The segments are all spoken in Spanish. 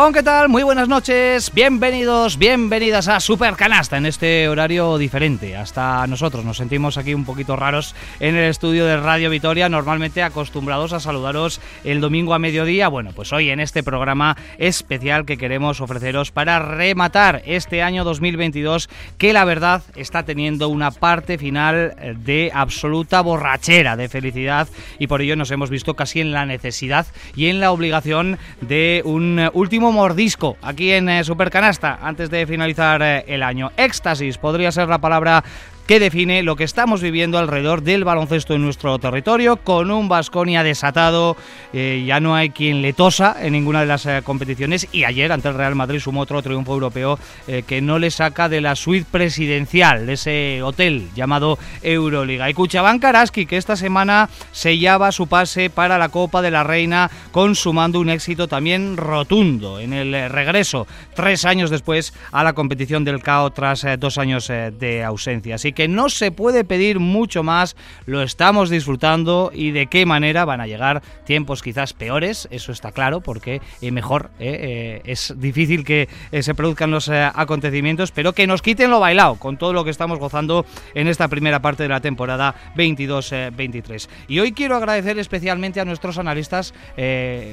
Gabón, ¿qué tal? Muy buenas noches, bienvenidos, bienvenidas a Super Canasta en este horario diferente. Hasta nosotros nos sentimos aquí un poquito raros en el estudio de Radio Vitoria, normalmente acostumbrados a saludaros el domingo a mediodía. Bueno, pues hoy en este programa especial que queremos ofreceros para rematar este año 2022 que la verdad está teniendo una parte final de absoluta borrachera de felicidad y por ello nos hemos visto casi en la necesidad y en la obligación de un último mordisco aquí en eh, Supercanasta antes de finalizar eh, el año. Éxtasis podría ser la palabra que define lo que estamos viviendo alrededor del baloncesto en nuestro territorio, con un Vasconia desatado, eh, ya no hay quien le tosa en ninguna de las eh, competiciones y ayer ante el Real Madrid sumó otro triunfo europeo eh, que no le saca de la suite presidencial, de ese hotel llamado Euroliga. Y Cuchabán Karaski, que esta semana sellaba su pase para la Copa de la Reina, consumando un éxito también rotundo en el regreso, tres años después, a la competición del CAO tras dos años de ausencia. Así que que no se puede pedir mucho más, lo estamos disfrutando y de qué manera van a llegar tiempos quizás peores, eso está claro, porque eh, mejor eh, eh, es difícil que se produzcan los acontecimientos, pero que nos quiten lo bailado con todo lo que estamos gozando en esta primera parte de la temporada 22-23. Y hoy quiero agradecer especialmente a nuestros analistas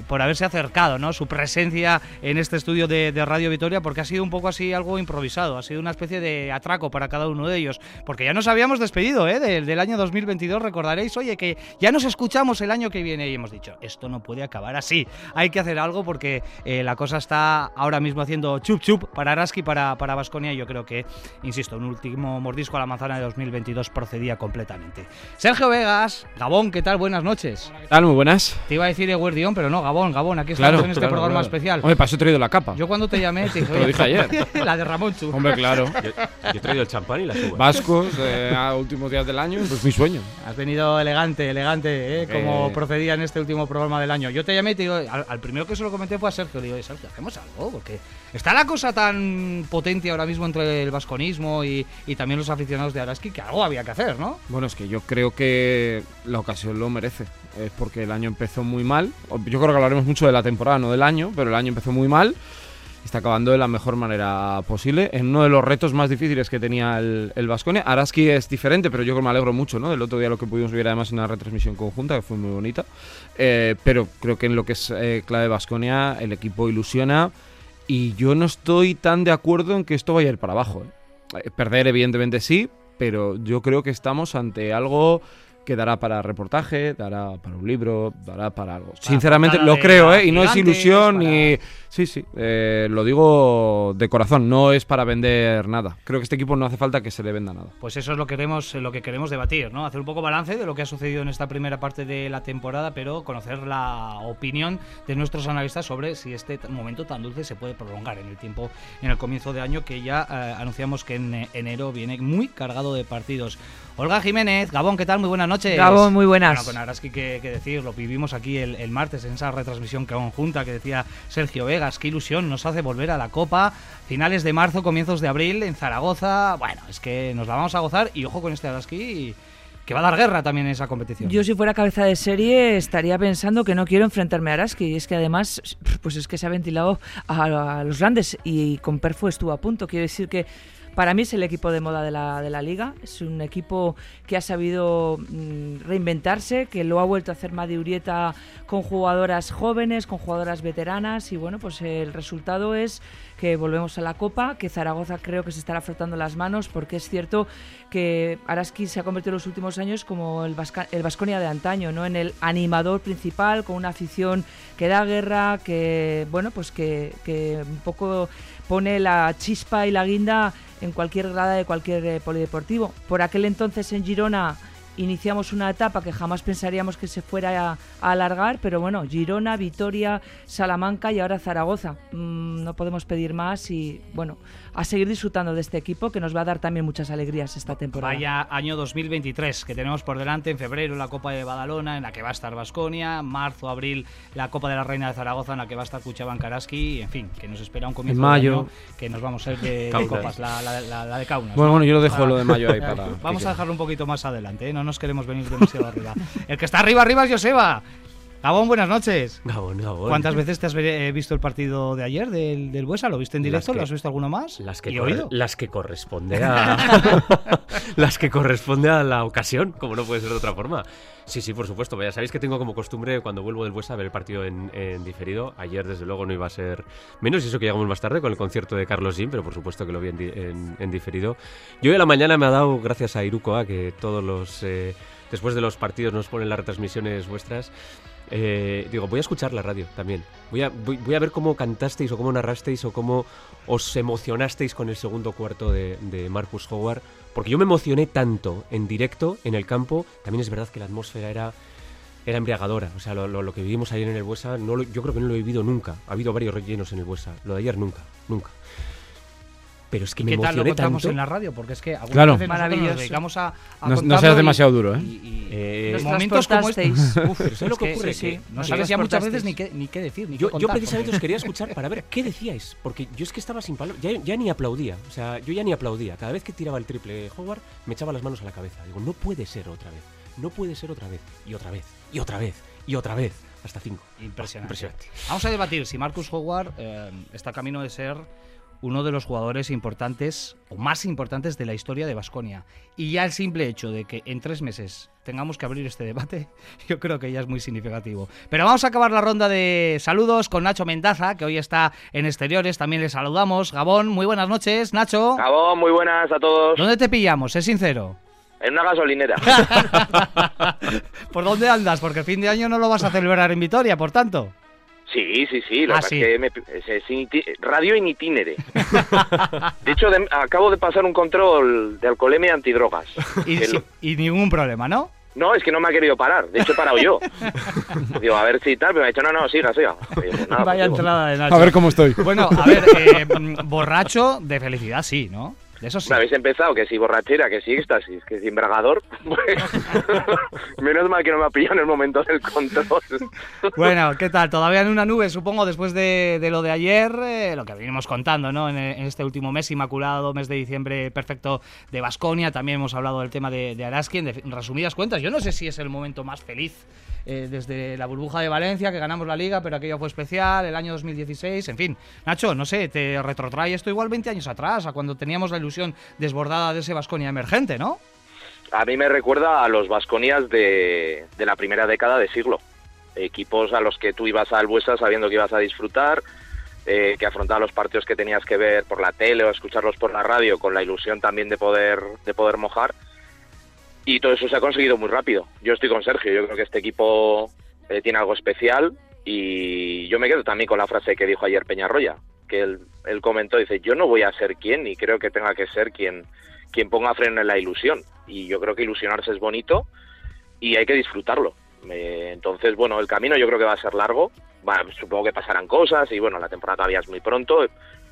por haberse acercado, ¿no? su presencia en este estudio de, de Radio Vitoria, porque ha sido un poco así algo improvisado, ha sido una especie de atraco para cada uno de ellos porque ya nos habíamos despedido ¿eh? del, año 2022, recordaréis, oye, que ya nos escuchamos el año que viene y hemos dicho, esto no puede acabar así, hay que hacer algo porque eh, la cosa está ahora mismo haciendo chup chup para Araski, para, para Basconia, y yo creo que, insisto, un último mordisco a la manzana de 2022 procedía completamente. Sergio Vegas, Gabón, ¿qué tal? Buenas noches. ¿Qué tal? Muy buenas. Te iba a decir Eguardión, pero no, Gabón, Gabón, aquí estamos en este programa especial. Hombre, para eso he traído la capa. Yo cuando te llamé te dije, te lo dije ayer. la de Ramón Chu. Hombre, claro. Yo, he traído el champán y la suba. Vasco eh, a últimos días del año, pues mi sueño. Has venido elegante, elegante, ¿eh? como procedía en este último programa del año. Yo te llamé y te digo, al, primero que se lo comenté fue a Sergio. Digo, Sergio, hacemos algo, porque está la cosa tan potente ahora mismo entre el vasconismo y, y también los aficionados de Araski que algo había que hacer, ¿no? Bueno, es que yo creo que la ocasión lo merece. Es porque el año empezó muy mal. Yo creo que hablaremos mucho de la temporada, no del año, pero el año empezó muy mal está acabando de la mejor manera posible en uno de los retos más difíciles que tenía el Vasconia. Araski es diferente, pero yo creo que me alegro mucho, ¿no? Del otro día lo que pudimos ver además en una retransmisión conjunta, que fue muy bonita. Eh, pero creo que en lo que es eh, clave Vasconia, el equipo ilusiona y yo no estoy tan de acuerdo en que esto vaya a ir para abajo. ¿eh? Perder, evidentemente sí, pero yo creo que estamos ante algo que dará para reportaje, dará para un libro, dará para algo. Sinceramente lo creo, ¿eh? Y no es ilusión ni... Sí, sí, eh, lo digo de corazón, no es para vender nada. Creo que este equipo no hace falta que se le venda nada. Pues eso es lo que queremos, lo que queremos debatir, ¿no? Hacer un poco balance de lo que ha sucedido en esta primera parte de la temporada, pero conocer la opinión de nuestros analistas sobre si este momento tan dulce se puede prolongar en el tiempo, en el comienzo de año, que ya eh, anunciamos que en enero viene muy cargado de partidos. Olga Jiménez, Gabón, ¿qué tal? Muy buenas noches. Gabón, muy buenas. Bueno, con Araski que, que decir, lo vivimos aquí el, martes en esa retransmisión conjunta que decía Sergio Vegas, qué ilusión nos hace volver a la Copa, finales de marzo, comienzos de abril en Zaragoza. Bueno, es que nos la vamos a gozar y ojo con este Araski que va a dar guerra también en esa competición. Yo si fuera cabeza de serie estaría pensando que no quiero enfrentarme a Araski y es que además pues es que se ha ventilado a, a los grandes y con Perfo estuvo a punto. Quiero decir que para mí es el equipo de moda de la, de la liga. Es un equipo que ha sabido mm, reinventarse, que lo ha vuelto a hacer Urieta con jugadoras jóvenes, con jugadoras veteranas. Y bueno, pues el resultado es que volvemos a la Copa, que Zaragoza creo que se estará frotando las manos, porque es cierto que Araski se ha convertido en los últimos años como el, Vasconia de antaño, ¿no? En el animador principal, con una afición que da guerra, que bueno, pues que un poco pone la chispa y la guinda en cualquier grada de cualquier eh, polideportivo. Por aquel entonces en Girona iniciamos una etapa que jamás pensaríamos que se fuera a, alargar, pero bueno, Girona, Vitoria, Salamanca y ahora Zaragoza. Mm, no podemos pedir más y bueno, a seguir disfrutando de este equipo que nos va a dar también muchas alegrías esta temporada. Vaya año 2023 que tenemos por delante en febrero la Copa de Badalona en la que va a estar Basconia, marzo, abril la Copa de la Reina de Zaragoza en la que va a estar Cuchaban Karaski, en fin, que nos espera un comienzo en mayo. año que nos vamos a ir de, copas, la, de Kaunas. Bueno, bueno, yo lo dejo lo de mayo ahí para... vamos a dejarlo un poquito más adelante, ¿eh? no nos queremos venir demasiado arriba. El que está arriba, arriba es Joseba. Gabón, buenas noches. Gabón, Gabón. ¿Cuántas veces te has eh, visto el partido de ayer del, del Buesa? ¿Lo viste en directo? que- ¿Lo has visto alguno más? Las que, ¿Y corre- oído? las que corresponde a las que corresponde a la ocasión, como no puede ser de otra forma. Sí, sí, por supuesto. Ya sabéis que tengo como costumbre cuando vuelvo del Buesa ver el partido en, en diferido. Ayer, desde luego, no iba a ser menos, y eso que llegamos más tarde con el concierto de Carlos Jim, pero por supuesto que lo vi en, en- en diferido. Y hoy a la mañana me ha dado, gracias a Irukoa, que todos los eh, después de los partidos nos ponen las retransmisiones vuestras. Eh, digo, voy a escuchar la radio también. Voy a, voy, voy a ver cómo cantasteis o cómo narrasteis o cómo os emocionasteis con el segundo cuarto de, de Marcus Howard. Porque yo me emocioné tanto en directo, en el campo. También es verdad que la atmósfera era, era embriagadora. O sea, lo, lo- lo que vivimos ayer en el Buesa, no lo- yo creo que no lo he vivido nunca. Ha habido varios rellenos en el Buesa. Lo de ayer nunca, nunca. Pero es que me ¿Qué tal lo contamos tanto. en la radio? Porque es que algunas Claro. veces nosotros Maravilloso. nos dedicamos a, a No- no seas y- demasiado duro, ¿eh? y- y- Eh, momentos como. Uf, Pero ¿sabes lo es que ocurre? sí, Que no sabes ya muchas veces ni qué, ni qué decir, ni Yo, qué yo contar, precisamente porque- os quería escuchar para ver qué decíais, porque yo es que estaba sin palabras, ya, ya ni aplaudía, o sea, yo ya ni aplaudía. Cada vez que tiraba el triple Howard, me echaba las manos a la cabeza. Digo, no puede ser otra vez, no puede ser otra vez, y otra vez, y otra vez, y otra vez, hasta cinco. Impresionante. Impresionante. Vamos a debatir si Marcus Howard eh, está camino de ser uno de los jugadores importantes o más importantes de la historia de Basconia. Y ya el simple hecho de que en tres meses tengamos que abrir este debate, yo creo que ya es muy significativo. Pero vamos a acabar la ronda de saludos con Nacho Mendaza, que hoy está en exteriores. También le saludamos. Gabón, muy buenas noches, Nacho. Gabón, muy buenas a todos. ¿Dónde te pillamos? Es sincero. En una gasolinera. ¿Por dónde andas? Porque el fin de año no lo vas a celebrar en Vitoria, por tanto. Sí, sí, sí. Lo Ah, que pasa sí. es que me- es, es initi- radio en itinere. De hecho, de- acabo de pasar un control de alcoholemia y antidrogas. Y, ningún problema, ¿no? No, es que no me ha querido parar. De hecho, he parado yo. Digo, a ver si tal, pero me ha dicho, no, no, siga, siga. Digo, pues nada, Vaya pues entrada de Nacho. A ver cómo estoy. Bueno, a ver, eh, borracho de felicidad, sí, ¿no? Eso sí. Me habéis empezado, que si borrachera, que si éxtasis, que si embragador. Pues, menos mal que no me ha pillado en el momento del control. Bueno, ¿qué tal? Todavía en una nube, supongo, después de, de lo de ayer, eh, lo que venimos contando, ¿no? En, en este último mes inmaculado, mes de diciembre perfecto de Basconia. También hemos hablado del tema de, de Araski. En, resumidas cuentas, yo no sé si es el momento más feliz eh, desde la burbuja de Valencia, que ganamos la liga, pero aquello fue especial, el año 2016, en fin. Nacho, no sé, te retrotrae esto igual 20 años atrás, a cuando teníamos la ilusión desbordada de ese Basconia emergente, ¿no? A mí me recuerda a los Vasconias de, la primera década de siglo. Equipos a los que tú ibas al Buesa sabiendo que ibas a disfrutar, eh, que afrontaban los partidos que tenías que ver por la tele o escucharlos por la radio con la ilusión también de poder, de poder mojar. Y todo eso se ha conseguido muy rápido. Yo estoy con Sergio, yo creo que este equipo eh, tiene algo especial y yo me quedo también con la frase que dijo ayer Peñarroya, que él, él comentó, dice, yo no voy a ser quien y creo que tenga que ser quien, quien ponga freno en la ilusión. Y yo creo que ilusionarse es bonito y hay que disfrutarlo. Eh, entonces, bueno, el camino yo creo que va a ser largo. Va, supongo que pasarán cosas y bueno, la temporada todavía es muy pronto.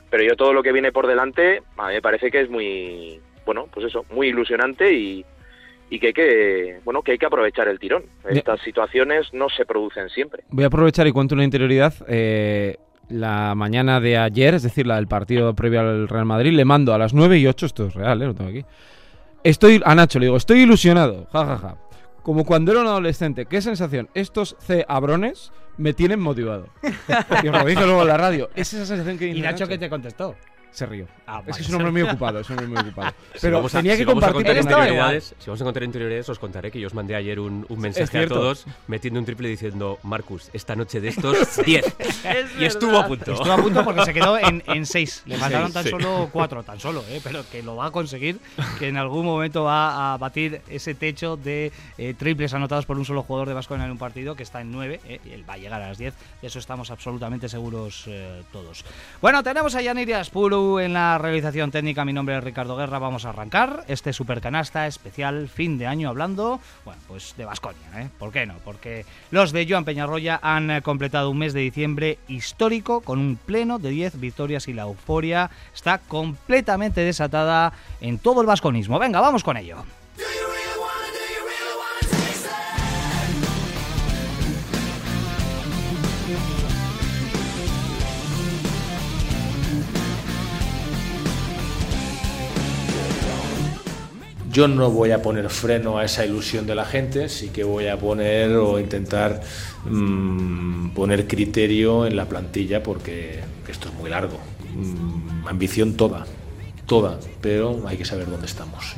Pero yo todo lo que viene por delante, a mí me parece que es muy, bueno, pues eso, muy ilusionante y, y que hay que, bueno, que hay que aprovechar el tirón. Estas situaciones no se producen siempre. Voy a aprovechar y cuento una interioridad. eh, la mañana de ayer, es decir, la del partido previo al Real Madrid, le mando a las 9 y 8, esto es real, ¿eh? lo tengo aquí. Estoy, a Nacho le digo, estoy ilusionado, jajaja. Como cuando era un adolescente. ¿Qué sensación? Estos C abrones me tienen motivado. y os lo dije luego en la radio. Es esa sensación que ¿Y dice Nacho qué te contestó? Se rió. Ah, es que es un hombre muy ocupado, es un hombre muy ocupado. Si Pero tenía si que a compartir interioridades, Si vamos a contar interioridades, os contaré que yo os mandé ayer un, un mensaje a todos metiendo un triple diciendo, Marcus, esta noche de estos, 10. y estuvo a punto. Estuvo a punto porque se quedó en, en seis. Le faltaron tan sí. solo cuatro, tan solo, ¿eh? pero que lo va a conseguir, que en algún momento va a batir ese techo de eh, triples anotados por un solo jugador de Vasconia en un partido que está en nueve, ¿eh? y él va a llegar a las 10, de eso estamos absolutamente seguros eh, todos. Bueno, tenemos a Yaniri En la realización técnica, mi nombre es Ricardo Guerra, vamos a arrancar este supercanasta especial fin de año hablando, bueno, pues de Vasconia, ¿eh? ¿Por qué no? Porque los de Joan Peñarroya han eh, completado un mes de diciembre histórico con un pleno de 10 victorias y la euforia está completamente desatada en todo el vasconismo. Venga, vamos con ello. Yo no voy a poner freno a esa ilusión de la gente, sí que voy a poner o intentar mm, poner criterio en la plantilla porque esto es muy largo. Mm, ambición toda, toda, pero hay que saber dónde estamos.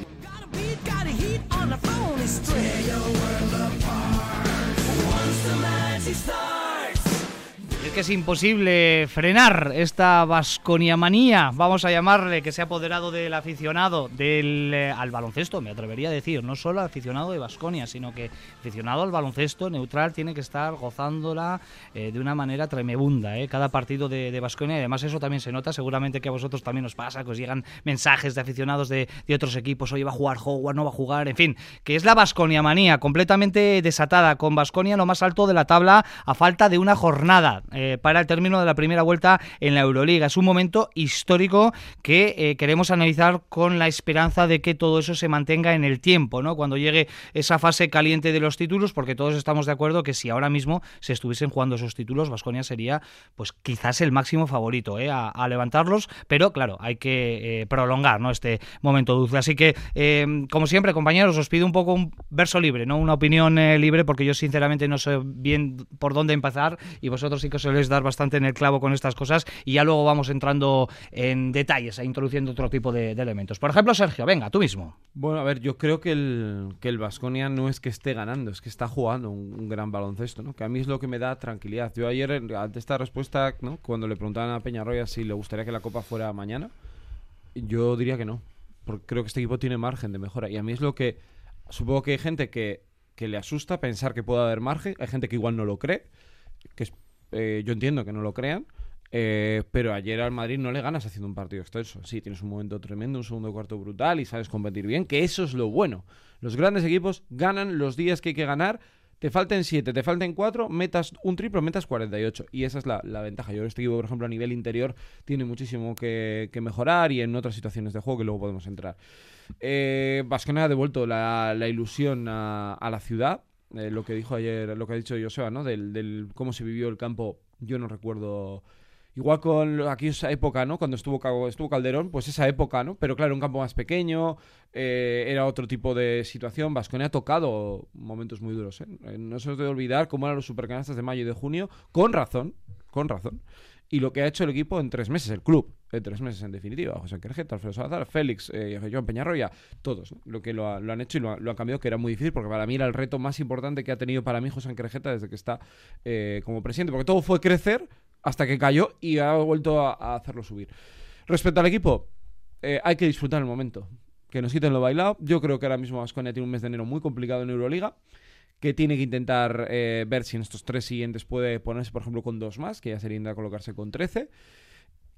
Que es imposible frenar esta vasconiamanía, vamos a llamarle, que se ha apoderado del aficionado del, eh, al baloncesto, me atrevería a decir, no solo aficionado de Vasconia, sino que aficionado al baloncesto neutral tiene que estar gozándola eh, de una manera tremebunda, eh, cada partido de Vasconia, y además eso también se nota, seguramente que a vosotros también os pasa, que os llegan mensajes de aficionados de, de otros equipos, oye, va a jugar Howard, no va a jugar, en fin, que es la vasconiamanía completamente desatada, con Vasconia lo más alto de la tabla a falta de una jornada. Eh, para el término de la primera vuelta en la Euroliga. Es un momento histórico que eh, queremos analizar con la esperanza de que todo eso se mantenga en el tiempo, ¿no? Cuando llegue esa fase caliente de los títulos, porque todos estamos de acuerdo que si ahora mismo se estuviesen jugando esos títulos, Vasconia sería, pues quizás el máximo favorito ¿eh? a, levantarlos, pero claro, hay que prolongar, ¿no? Este momento dulce. Así que, como siempre, compañeros, os pido un poco un verso libre, ¿no? Una opinión libre, porque yo sinceramente no sé bien por dónde empezar y vosotros sí que os es dar bastante en el clavo con estas cosas y ya luego vamos entrando en detalles e introduciendo otro tipo de, elementos. Por ejemplo, Sergio, venga, tú mismo. Bueno, a ver, yo creo que el que el Vasconia no es que esté ganando, es que está jugando un, gran baloncesto, ¿no? Que a mí es lo que me da tranquilidad. Yo ayer, ante esta respuesta, ¿no? cuando le preguntaban a Peñarroya si le gustaría que la Copa fuera mañana, yo diría que no, porque creo que este equipo tiene margen de mejora. Y a mí es lo que, supongo que hay gente que, que le asusta pensar que puede haber margen, hay gente que igual no lo cree, que eh, yo entiendo que no lo crean, eh, pero ayer al Madrid no le ganas haciendo un partido extenso. Sí, tienes un momento tremendo, un segundo cuarto brutal y sabes competir bien, que eso es lo bueno. Los grandes equipos ganan los días que hay que ganar. Te falten 7, te falten 4, metas un triple, metas 48. Y esa es la, ventaja. Yo este equipo, por ejemplo, a nivel interior tiene muchísimo que, mejorar y en otras situaciones de juego que luego podemos entrar. Eh, ha devuelto la, ilusión a la ciudad. Eh, lo que dijo ayer, lo que ha dicho Joseba, ¿no? Del, del, cómo se vivió el campo, yo no recuerdo. Igual con aquí esa época, ¿no? Cuando estuvo, estuvo Calderón, pues esa época, ¿no? Pero claro, un campo más pequeño, eh, era otro tipo de situación. Vascone ha tocado momentos muy duros, ¿eh? ¿eh? No se os debe olvidar cómo eran los supercanastas de mayo y de junio, con razón, con razón y lo que ha hecho el equipo en tres meses, el club, en tres meses en definitiva. José Querjeta, Alfredo Salazar, Félix, eh, Joan Peñarroya, todos, lo que lo, han hecho y lo, han cambiado, que era muy difícil, porque para mí era el reto más importante que ha tenido para mí José Querjeta desde que está eh, como presidente, porque todo fue crecer hasta que cayó y ha vuelto a, hacerlo subir. Respecto al equipo, eh, hay que disfrutar el momento. Que nos quiten lo bailado. Yo creo que ahora mismo Vasconia tiene un mes de enero muy complicado en Euroliga que tiene que intentar eh, ver si en estos tres siguientes puede ponerse, por ejemplo, con dos más, que ya sería colocarse con 13.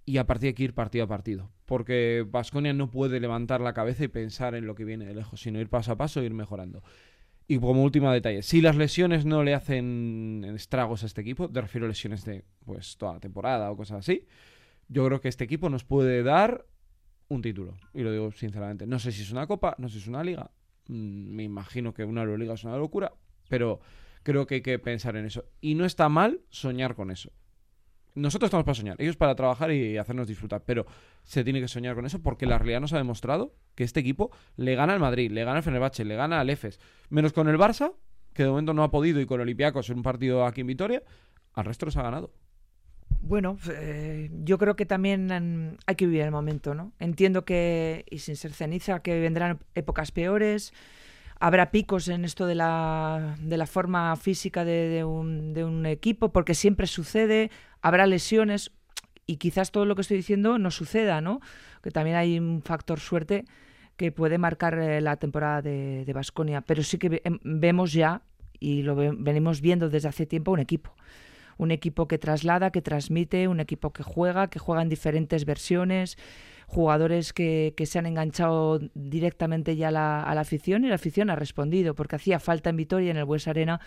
Y a partir de aquí ir partido a partido. Porque Vasconia no puede levantar la cabeza y pensar en lo que viene de lejos, sino ir paso a paso e ir mejorando. Y como último detalle, si las lesiones no le hacen estragos a este equipo, te refiero a lesiones de pues toda la temporada o cosas así, yo creo que este equipo nos puede dar un título. Y lo digo sinceramente. No sé si es una copa, no sé si es una liga. Mm, me imagino que una Euroliga es una locura, pero creo que hay que pensar en eso. Y no está mal soñar con eso. Nosotros estamos para soñar, ellos para trabajar y hacernos disfrutar, pero se tiene que soñar con eso porque la realidad nos ha demostrado que este equipo le gana al Madrid, le gana al Fenerbahce, le gana al Efes, menos con el Barça, que de momento no ha podido, y con Olympiacos en un partido aquí en Vitoria, al resto los ha ganado. Bueno, eh, yo creo que también hay que vivir el momento, ¿no? Entiendo que, y sin ser ceniza, que vendrán épocas peores, habrá picos en esto de la, de la forma física de, un, de un equipo, porque siempre sucede, habrá lesiones y quizás todo lo que estoy diciendo no suceda, ¿no? Que también hay un factor suerte que puede marcar eh, la temporada de Basconia, pero sí que em, vemos ya y lo venimos viendo desde hace tiempo un equipo. Un equipo que traslada, que transmite, un equipo que juega, que juega en diferentes versiones, jugadores que, se han enganchado directamente ya a la, afición y la afición ha respondido, porque hacía falta en Vitoria, en el Bues Arena,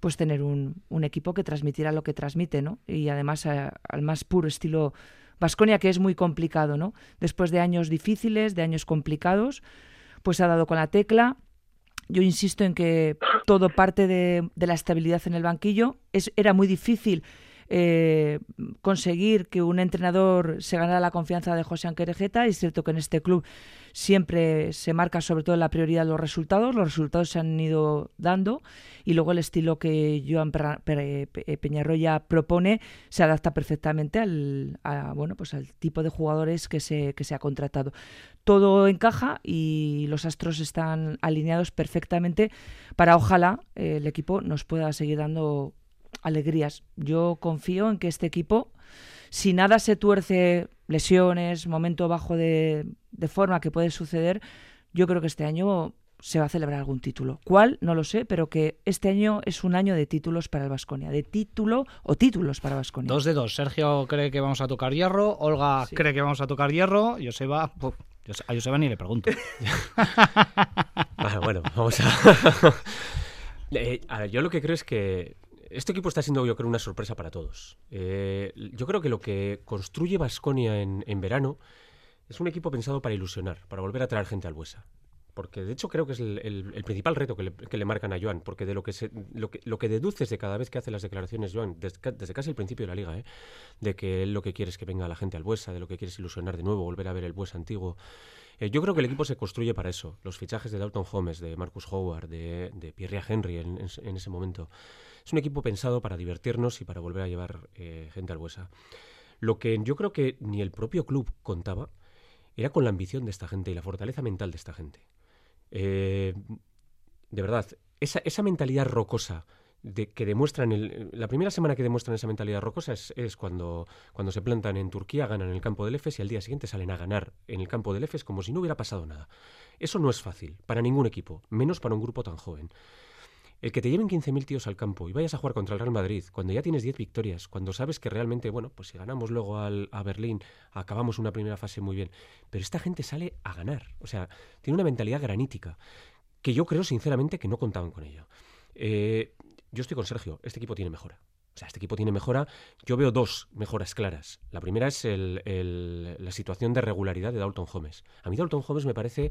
pues tener un, equipo que transmitiera lo que transmite, ¿no? Y además al más puro estilo Vasconia, que es muy complicado, ¿no? Después de años difíciles, de años complicados, pues ha dado con la tecla. Yo insisto en que todo parte de, de la estabilidad en el banquillo. Es, era muy difícil eh, conseguir que un entrenador se ganara la confianza de José Anquerejeta. Es cierto que en este club siempre se marca sobre todo la prioridad los resultados, los resultados se han ido dando y luego el estilo que Joan Peñarroya propone se adapta perfectamente al, bueno, pues al tipo de jugadores que se, que se ha contratado. Todo encaja y los astros están alineados perfectamente para ojalá eh, el equipo nos pueda seguir dando alegrías. Yo confío en que este equipo, si nada se tuerce, lesiones, momento bajo de, de forma que puede suceder, yo creo que este año se va a celebrar algún título. ¿Cuál? No lo sé, pero que este año es un año de títulos para el Vasconia, de título o títulos para Vasconia. Dos de dos. Sergio cree que vamos a tocar hierro, Olga cree que vamos a tocar hierro, Joseba, a Joseba ni le pregunto. bueno, vamos eh, a... ver, yo lo que creo es que este equipo está siendo, yo creo, una sorpresa para todos. Eh, yo creo que lo que construye Vasconia en, en verano es un equipo pensado para ilusionar, para volver a traer gente al Buesa. Porque de hecho creo que es el, principal reto que le, marcan a Joan, porque de lo que, se, lo que, lo que deduces de cada vez que hace las declaraciones Joan, desde, casi el principio de la liga, ¿eh? de que él lo que quiere es que venga la gente al Buesa, de lo que quiere es ilusionar de nuevo, volver a ver el Buesa antiguo. Eh, yo creo que el equipo se construye para eso. Los fichajes de Dalton Holmes, de Marcus Howard, de, de Pierre Henry en, ese momento. Es un equipo pensado para divertirnos y para volver a llevar eh, gente al Buesa. Lo que yo creo que ni el propio club contaba era con la ambición de esta gente y la fortaleza mental de esta gente. Eh, de verdad, esa, esa mentalidad rocosa que demuestran, el, la primera semana que demuestran esa mentalidad rocosa es, es, cuando, cuando se plantan en Turquía, ganan en el campo del EFES y al día siguiente salen a ganar en el campo del EFES como si no hubiera pasado nada. Eso no es fácil para ningún equipo, menos para un grupo tan joven. El que te lleven 15.000 tíos al campo y vayas a jugar contra el Real Madrid, cuando ya tienes 10 victorias, cuando sabes que realmente, bueno, pues si ganamos luego al, a Berlín, acabamos una primera fase muy bien. Pero esta gente sale a ganar. O sea, tiene una mentalidad granítica, que yo creo sinceramente que no contaban con ella. Eh, yo estoy con Sergio, este equipo tiene mejora. O sea, este equipo tiene mejora. Yo veo dos mejoras claras. La primera es la situación de regularidad de Dalton Holmes. A mí Dalton Holmes me parece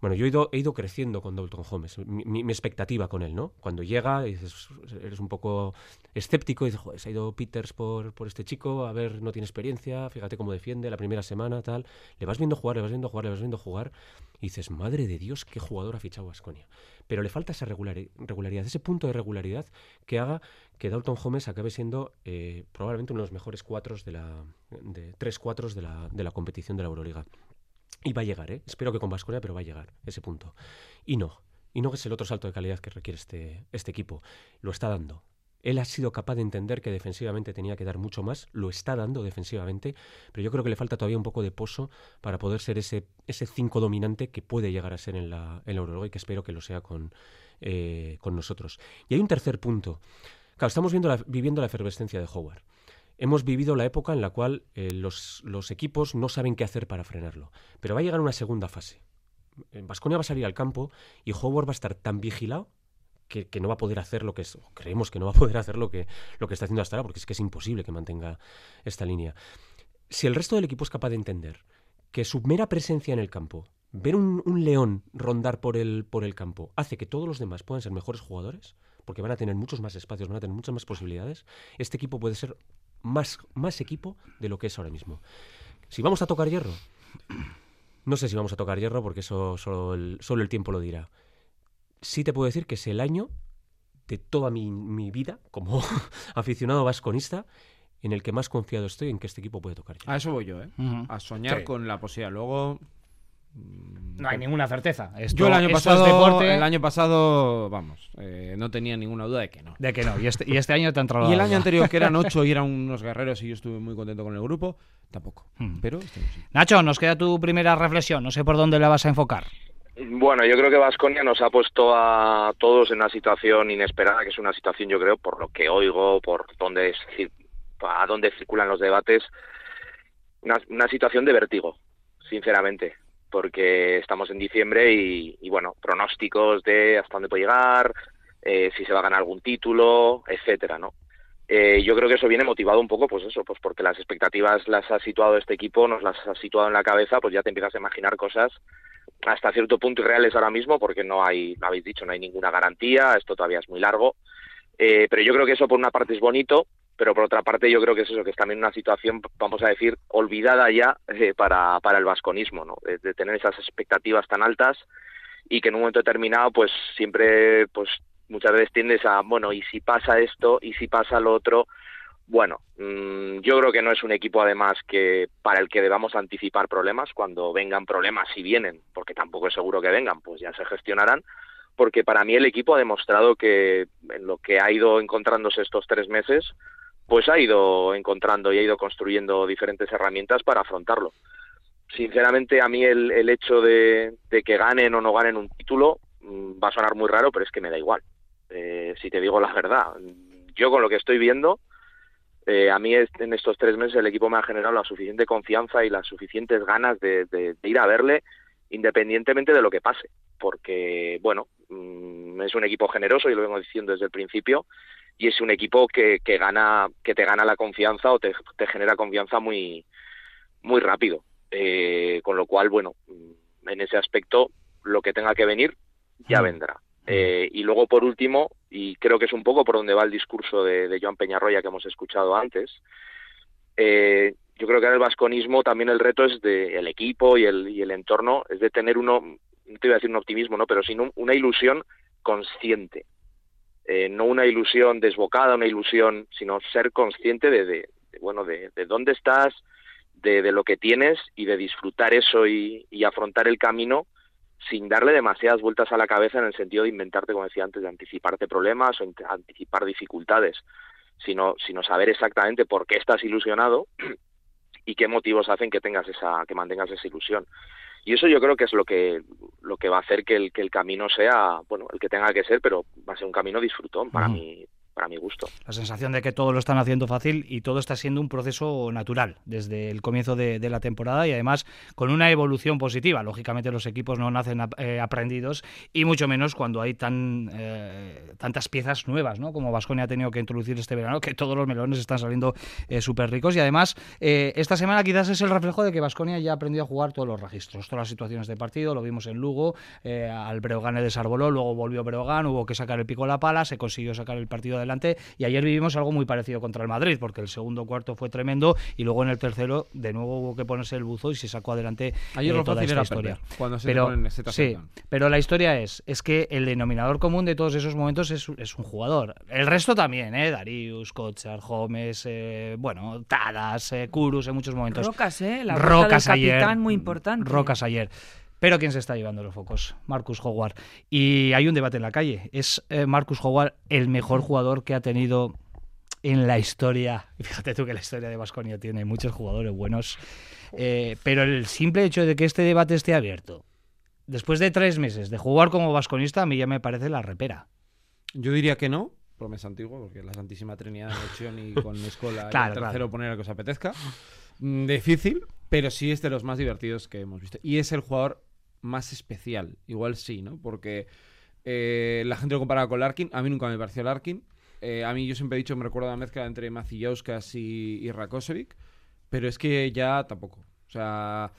bueno, yo he ido, he ido creciendo con Dalton Holmes, mi, expectativa con él, ¿no? Cuando llega, dices, eres un poco escéptico y dices, joder, se ha ido Peters por, por este chico, a ver, no tiene experiencia, fíjate cómo defiende la primera semana, tal. Le vas viendo jugar, le vas viendo jugar, le vas viendo jugar, y dices, madre de Dios, qué jugador ha fichado Asconia. Pero le falta esa regularidad, ese punto de regularidad que haga que Dalton Holmes acabe siendo eh, probablemente uno de los mejores cuatros de la, tres cuatros de la, de la competición de la Euroliga. Y va a llegar, ¿eh? Espero que con Vasconia, pero va a llegar ese punto. Y no. Y no es el otro salto de calidad que requiere este, este equipo. Lo está dando. Él ha sido capaz de entender que defensivamente tenía que dar mucho más, lo está dando defensivamente, pero yo creo que le falta todavía un poco de pozo para poder ser ese, ese cinco dominante que puede llegar a ser en la, en Euroliga y que espero que lo sea con, eh, con nosotros. Y hay un tercer punto. Claro, estamos viendo viviendo la efervescencia de Howard hemos vivido la época en la cual eh, los, equipos no saben qué hacer para frenarlo. Pero va a llegar una segunda fase. Vasconia va a salir al campo y Howard va a estar tan vigilado que, no va a poder hacer lo que es, creemos que no va a poder hacer lo que, lo que está haciendo hasta ahora, porque es que es imposible que mantenga esta línea. Si el resto del equipo es capaz de entender que su mera presencia en el campo, ver un, un león rondar por el, por el campo, hace que todos los demás puedan ser mejores jugadores, porque van a tener muchos más espacios, van a tener muchas más posibilidades, este equipo puede ser más, más equipo de lo que es ahora mismo. Si vamos a tocar hierro, no sé si vamos a tocar hierro porque eso solo el, solo el tiempo lo dirá. Sí te puedo decir que es el año de toda mi, mi vida como aficionado vasconista en el que más confiado estoy en que este equipo puede tocar. A eso voy yo, ¿eh? A soñar con la posibilidad. Luego no hay ninguna certeza. Yo el año pasado, el año pasado, vamos, eh, no tenía ninguna duda de que no. De que no. Y este, y este año te han entrado. Y el año anterior que eran ocho y eran unos guerreros y yo estuve muy contento con el grupo, tampoco. Hmm. Pero este Nacho, nos queda tu primera reflexión. No sé por dónde la vas a enfocar. Bueno, yo creo que Vasconia nos ha puesto a todos en una situación inesperada, que es una situación, yo creo, por lo que oigo, por dónde a dónde circulan los debates, una situación de vértigo, sinceramente porque estamos en diciembre y, bueno, pronósticos de hasta dónde puede llegar, eh, si se va a ganar algún título, etcétera, ¿no? Eh, yo creo que eso viene motivado un poco, pues eso, pues porque las expectativas las ha situado este equipo, nos las ha situado en la cabeza, pues ya te empiezas a imaginar cosas hasta cierto punto irreales ahora mismo, porque no hay, lo habéis dicho, no hay ninguna garantía, esto todavía es muy largo, eh, pero yo creo que eso por una parte es bonito pero por otra parte yo creo que es eso, que es también una situación, vamos a decir, olvidada ya eh, para, para el vasconismo, ¿no? De, tener esas expectativas tan altas y que en un momento determinado, pues siempre, pues muchas veces tiendes a, bueno, y si pasa esto, y si pasa lo otro, bueno, mmm, yo creo que no es un equipo además que para el que debamos anticipar problemas cuando vengan problemas, si vienen, porque tampoco es seguro que vengan, pues ya se gestionarán, porque para mí el equipo ha demostrado que en lo que ha ido encontrándose estos tres meses, pues ha ido encontrando y ha ido construyendo diferentes herramientas para afrontarlo. Sinceramente, a mí el, el hecho de, de, que ganen o no ganen un título mmm, va a sonar muy raro, pero es que me da igual. Eh, si te digo la verdad, yo con lo que estoy viendo, eh, a mí en estos tres meses el equipo me ha generado la suficiente confianza y las suficientes ganas de, de, ir a verle, independientemente de lo que pase. Porque, bueno, mmm, es un equipo generoso y lo vengo diciendo desde el principio y es un equipo que, que gana que te gana la confianza o te, te genera confianza muy muy rápido. Eh, con lo cual bueno en ese aspecto lo que tenga que venir ya vendrá. Eh, y luego por último y creo que es un poco por donde va el discurso de, de Joan Peñarroya que hemos escuchado antes eh, yo creo que en el vasconismo también el reto es de el equipo y el, y el entorno es de tener uno no te iba a decir un optimismo no pero sino una ilusión consciente eh, no una ilusión desbocada, una ilusión, sino ser consciente de, de, de bueno, de, de, dónde estás, de, lo que tienes y de disfrutar eso y, y, afrontar el camino sin darle demasiadas vueltas a la cabeza en el sentido de inventarte, como decía antes, de anticiparte problemas o anticipar dificultades, sino, sino saber exactamente por qué estás ilusionado y qué motivos hacen que tengas esa, que mantengas esa ilusión y eso yo creo que es lo que lo que va a hacer que el que el camino sea bueno el que tenga que ser pero va a ser un camino disfrutón para uh -huh. mí para mi gusto. La sensación de que todo lo están haciendo fácil y todo está siendo un proceso natural desde el comienzo de, la temporada y además con una evolución positiva. Lógicamente los equipos no nacen eh, aprendidos y mucho menos cuando hay tan eh, tantas piezas nuevas, ¿no? Como Vasconia ha tenido que introducir este verano, que todos los melones están saliendo eh, súper ricos y además esta semana quizás es el reflejo de que Vasconia ya ha aprendido a jugar todos los registros, todas las situaciones de partido, lo vimos en Lugo, al Breogán le desarboló, luego volvió Breogán, hubo que sacar el pico a la pala, se consiguió sacar el partido de adelante y ayer vivimos algo muy parecido contra el Madrid porque el segundo cuarto fue tremendo y luego en el tercero de nuevo hubo que ponerse el buzo y se sacó adelante ayer eh, toda esta historia. Perder, cuando se pero, en sí, pero la historia es es que el denominador común de todos esos momentos es, es un jugador. El resto también, eh, Darius, Kochar, Gómez, eh, bueno, Tadas, eh, Kurus en muchos momentos. Rocas, eh, la Rocas del ayer, capitán muy importante. Rocas ayer. Pero ¿quién se está llevando los focos? Marcus Howard. Y hay un debate en la calle. ¿Es eh, Marcus Howard el mejor jugador que ha tenido en la historia. Fíjate tú que la historia de Vasconia tiene muchos jugadores buenos. Eh, pero el simple hecho de que este debate esté abierto, después de tres meses de jugar como vasconista, a mí ya me parece la repera. Yo diría que no, promesa antigua, porque la Santísima Trinidad de y con Escola claro, el tercero claro. poner lo que os apetezca. Mm, difícil, pero sí es de los más divertidos que hemos visto. Y es el jugador más especial, igual sí, ¿no? Porque eh, la gente lo comparaba con Larkin, a mí nunca me pareció Larkin. Eh, a mí yo siempre he dicho, me recuerdo la mezcla entre Macillauskas y, y Rakosevic, pero es que ya tampoco. O sea,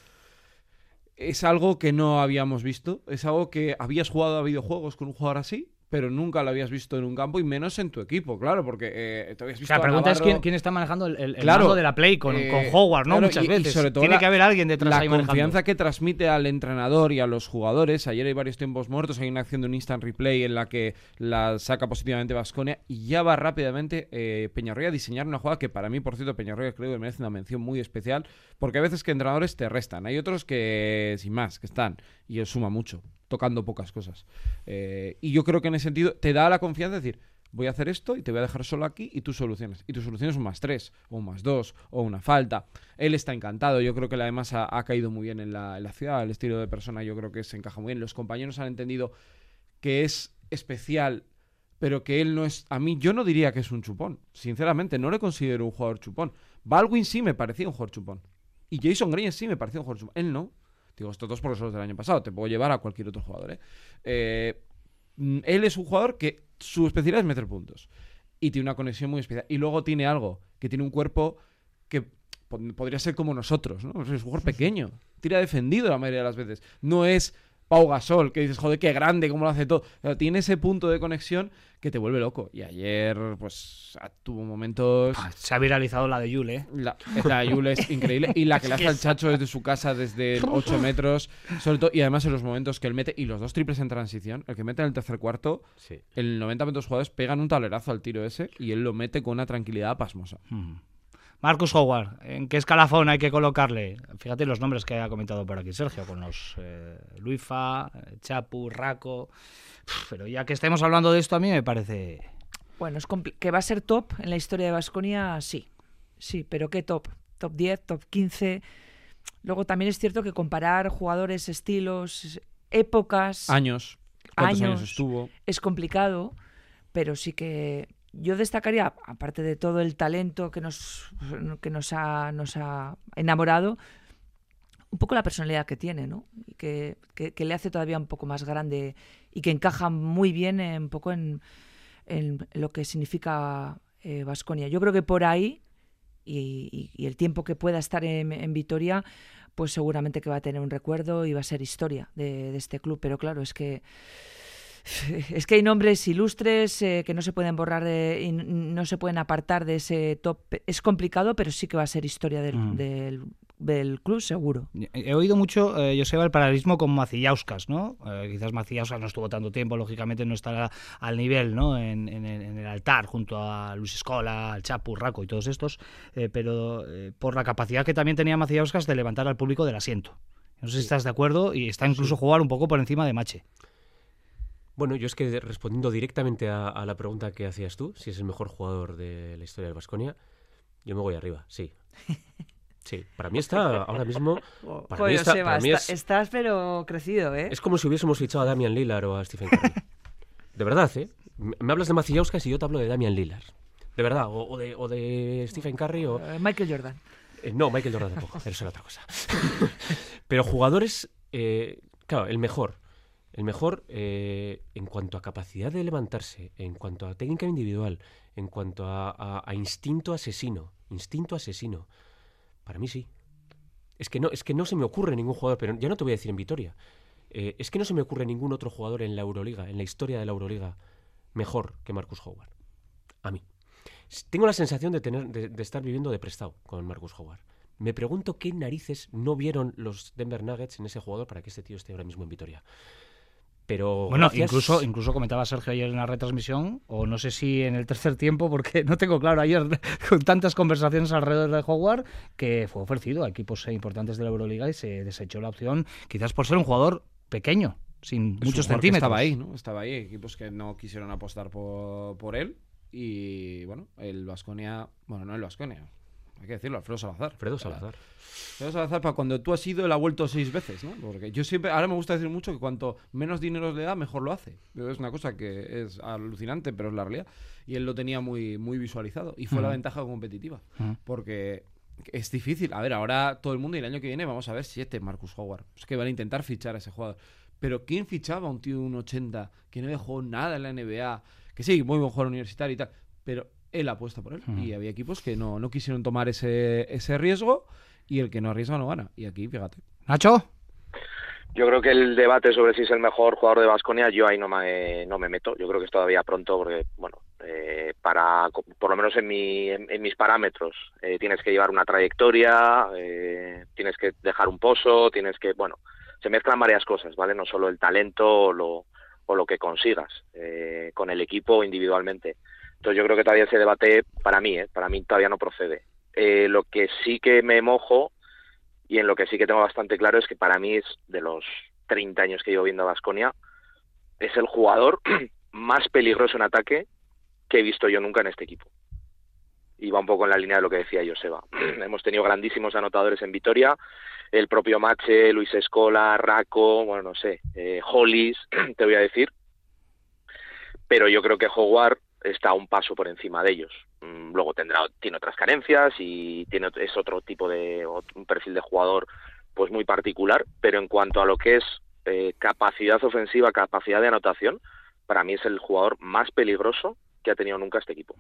es algo que no habíamos visto, es algo que habías jugado a videojuegos con un jugador así, pero nunca lo habías visto en un campo y menos en tu equipo, claro, porque eh, te habías visto. O sea, la pregunta es quién, quién, está manejando el, el, claro, mando de la Play con, eh, con Howard, ¿no? Claro, Muchas y, veces. Y sobre todo Tiene la, que haber alguien detrás la ahí confianza manejando. que transmite al entrenador y a los jugadores. Ayer hay varios tiempos muertos, hay una acción de un instant replay en la que la saca positivamente Vasconia y ya va rápidamente eh, Peñarroya a diseñar una jugada que para mí, por cierto, Peñarroya creo que merece una mención muy especial, porque hay veces que entrenadores te restan, hay otros que sin más, que están y os suma mucho tocando pocas cosas. Eh, y yo creo que en ese sentido te da la confianza de decir, voy a hacer esto y te voy a dejar solo aquí y tú soluciones. Y tus soluciones un más tres, o un más dos, o una falta. Él está encantado, yo creo que además ha, ha caído muy bien en la, en la, ciudad, el estilo de persona yo creo que se encaja muy bien. Los compañeros han entendido que es especial, pero que él no es... A mí yo no diría que es un chupón, sinceramente, no le considero un jugador chupón. Baldwin sí me parecía un jugador chupón. Y Jason Green sí me parecía un jugador chupón. Él no. Digo, estos dos profesores del año pasado. Te puedo llevar a cualquier otro jugador. ¿eh? Eh, él es un jugador que su especialidad es meter puntos. Y tiene una conexión muy especial. Y luego tiene algo, que tiene un cuerpo que podría ser como nosotros, ¿no? Es un jugador pequeño. Tira defendido la mayoría de las veces. No es Pau Gasol, que dices, joder, qué grande, cómo lo hace todo. Tiene ese punto de conexión que te vuelve loco. Y ayer, pues, ah, tuvo momentos. Se ha viralizado la de Yule, ¿eh? La, la de Yule es increíble. Y la que le hace al Chacho desde su casa, desde 8 metros. Sobre todo, y además en los momentos que él mete, y los dos triples en transición, el que mete en el tercer cuarto, Sí. el 90% de los jugadores pegan un tablerazo al tiro ese y él lo mete con una tranquilidad pasmosa. Mm. Marcus Howard, ¿en qué escalafón hay que colocarle? Fíjate los nombres que ha comentado por aquí Sergio, con los eh, Luifa, Chapu, Raco. Pero ya que estemos hablando de esto, a mí me parece. Bueno, es que va a ser top en la historia de Vasconia, sí. Sí, pero ¿qué top? Top 10, top 15. Luego también es cierto que comparar jugadores, estilos, épocas Años. ¿Cuántos años, Años. estuvo? es complicado, pero sí que yo destacaría, aparte de todo el talento que nos, que nos, ha, nos ha enamorado, un poco la personalidad que tiene, ¿no? Que, que- le hace todavía un poco más grande y que encaja muy bien en, un poco en, en lo que significa Vasconia. Yo creo que por ahí, y, y- y el tiempo que pueda estar en, en Vitoria, pues seguramente que va a tener un recuerdo y va a ser historia de este club. Pero claro, es que es que hay nombres ilustres eh, que no se pueden borrar de, y no se pueden apartar de ese top. Es complicado, pero sí que va a ser historia del, Mm. del, del club, seguro. He oído mucho, eh, Joseba, el paralelismo con Macillauskas, ¿no? Eh, quizás Macillauskas no estuvo tanto tiempo, lógicamente no estará al nivel, ¿no? En, en el- en el altar junto a Luis Escola, al Chapu, Raco y todos estos, eh, pero eh, por la capacidad que también tenía Macillauskas de levantar al público del asiento. No sé si estás de acuerdo y está incluso jugar un poco por encima de Mache. Bueno, yo es que respondiendo directamente a, a la pregunta que hacías tú, si es el mejor jugador de la historia del Vasconia, yo me voy arriba, sí. Sí, para mí está ahora mismo. Para mí está- para mí es- estás pero crecido, ¿eh? Es como si hubiésemos fichado a Damian Lillard o a Stephen Curry. De verdad, ¿eh? Me hablas de Macillauskas y yo te hablo de Damian Lillard. De verdad, o, o de, o de Stephen Curry o... Eh, Michael Jordan. Eh, no, Michael Jordan tampoco, pero eso era otra cosa. pero jugadores, eh, claro, el mejor. El mejor eh, en cuanto a capacidad de levantarse, en cuanto a técnica individual, en cuanto a, instinto asesino. Instinto asesino. Para mí sí. Es que, no, es que no se me ocurre ningún jugador, pero ya no te voy a decir en Vitoria. Eh, es que no se me ocurre ningún otro jugador en la Euroliga, en la historia de la Euroliga, mejor que Marcus Howard. A mí. Tengo la sensación de, tener, de, de estar viviendo de prestado con Marcus Howard. Me pregunto qué narices no vieron los Denver Nuggets en ese jugador para que este tío esté ahora mismo en Vitoria. Pero Bueno, gracias- incluso, incluso comentaba Sergio ayer en la retransmisión, o no sé si en el tercer tiempo, porque no tengo claro ayer con tantas conversaciones alrededor de Howard, que fue ofrecido a equipos eh, importantes de la Euroliga y se desechó la opción, quizás por ser un jugador pequeño, sin Es un muchos centímetros. Estaba ahí, ¿no? Estaba ahí, equipos que no quisieron apostar por, por él. Y bueno, el Vasconia, bueno, no el Vasconia, hay que decirlo, Alfredo Salazar. Alfredo Salazar. Alfredo Salazar, para cuando tú has ido, él ha vuelto seis veces, ¿no? Porque yo siempre, ahora me gusta decir mucho que cuanto menos dinero le da, mejor lo hace. Es una cosa que es alucinante, pero es la realidad. Y él lo tenía muy, muy visualizado. Y fue la ventaja competitiva. Porque es difícil. A ver, ahora todo el mundo y el año que viene vamos a ver siete Marcus Howard. Es que van a intentar fichar a ese jugador. Pero ¿quién fichaba a un tío de un 80 que no dejó nada en la NBA? Que sí, muy buen jugador universitario y tal. Pero él apuesta por él. Y había equipos que no, no quisieron tomar ese, ese riesgo. Y el que no arriesga no gana. Y aquí, fíjate. Nacho, Yo creo que el debate sobre si es el mejor jugador de Vasconia, yo ahí no me, no me meto. Yo creo que es todavía pronto porque, bueno, eh, para, por lo menos en, mi, en, en mis parámetros, eh, tienes que llevar una trayectoria, eh, tienes que dejar un pozo, tienes que, bueno, se mezclan varias cosas, ¿vale? No solo el talento o lo, o lo que consigas eh, con el equipo individualmente. Entonces yo creo que todavía ese debate, para mí, ¿eh? para mí todavía no procede. Eh, lo que sí que me mojo y en lo que sí que tengo bastante claro es que para mí es de los 30 años que llevo viendo a Vasconia, es el jugador más peligroso en ataque que he visto yo nunca en este equipo. Y va un poco en la línea de lo que decía Joseba. Hemos tenido grandísimos anotadores en Vitoria, el propio Mache, Luis Escola, Raco, bueno, no sé, eh, Hollis, te voy a decir. Pero yo creo que Howard está un paso por encima de ellos. Mm, Luego tendrá tiene otras carencias y tiene es otro tipo de un perfil de jugador pues muy particular, pero en cuanto a lo que es eh, capacidad ofensiva, capacidad de anotación, para mí es el jugador más peligroso que ha tenido nunca este equipo.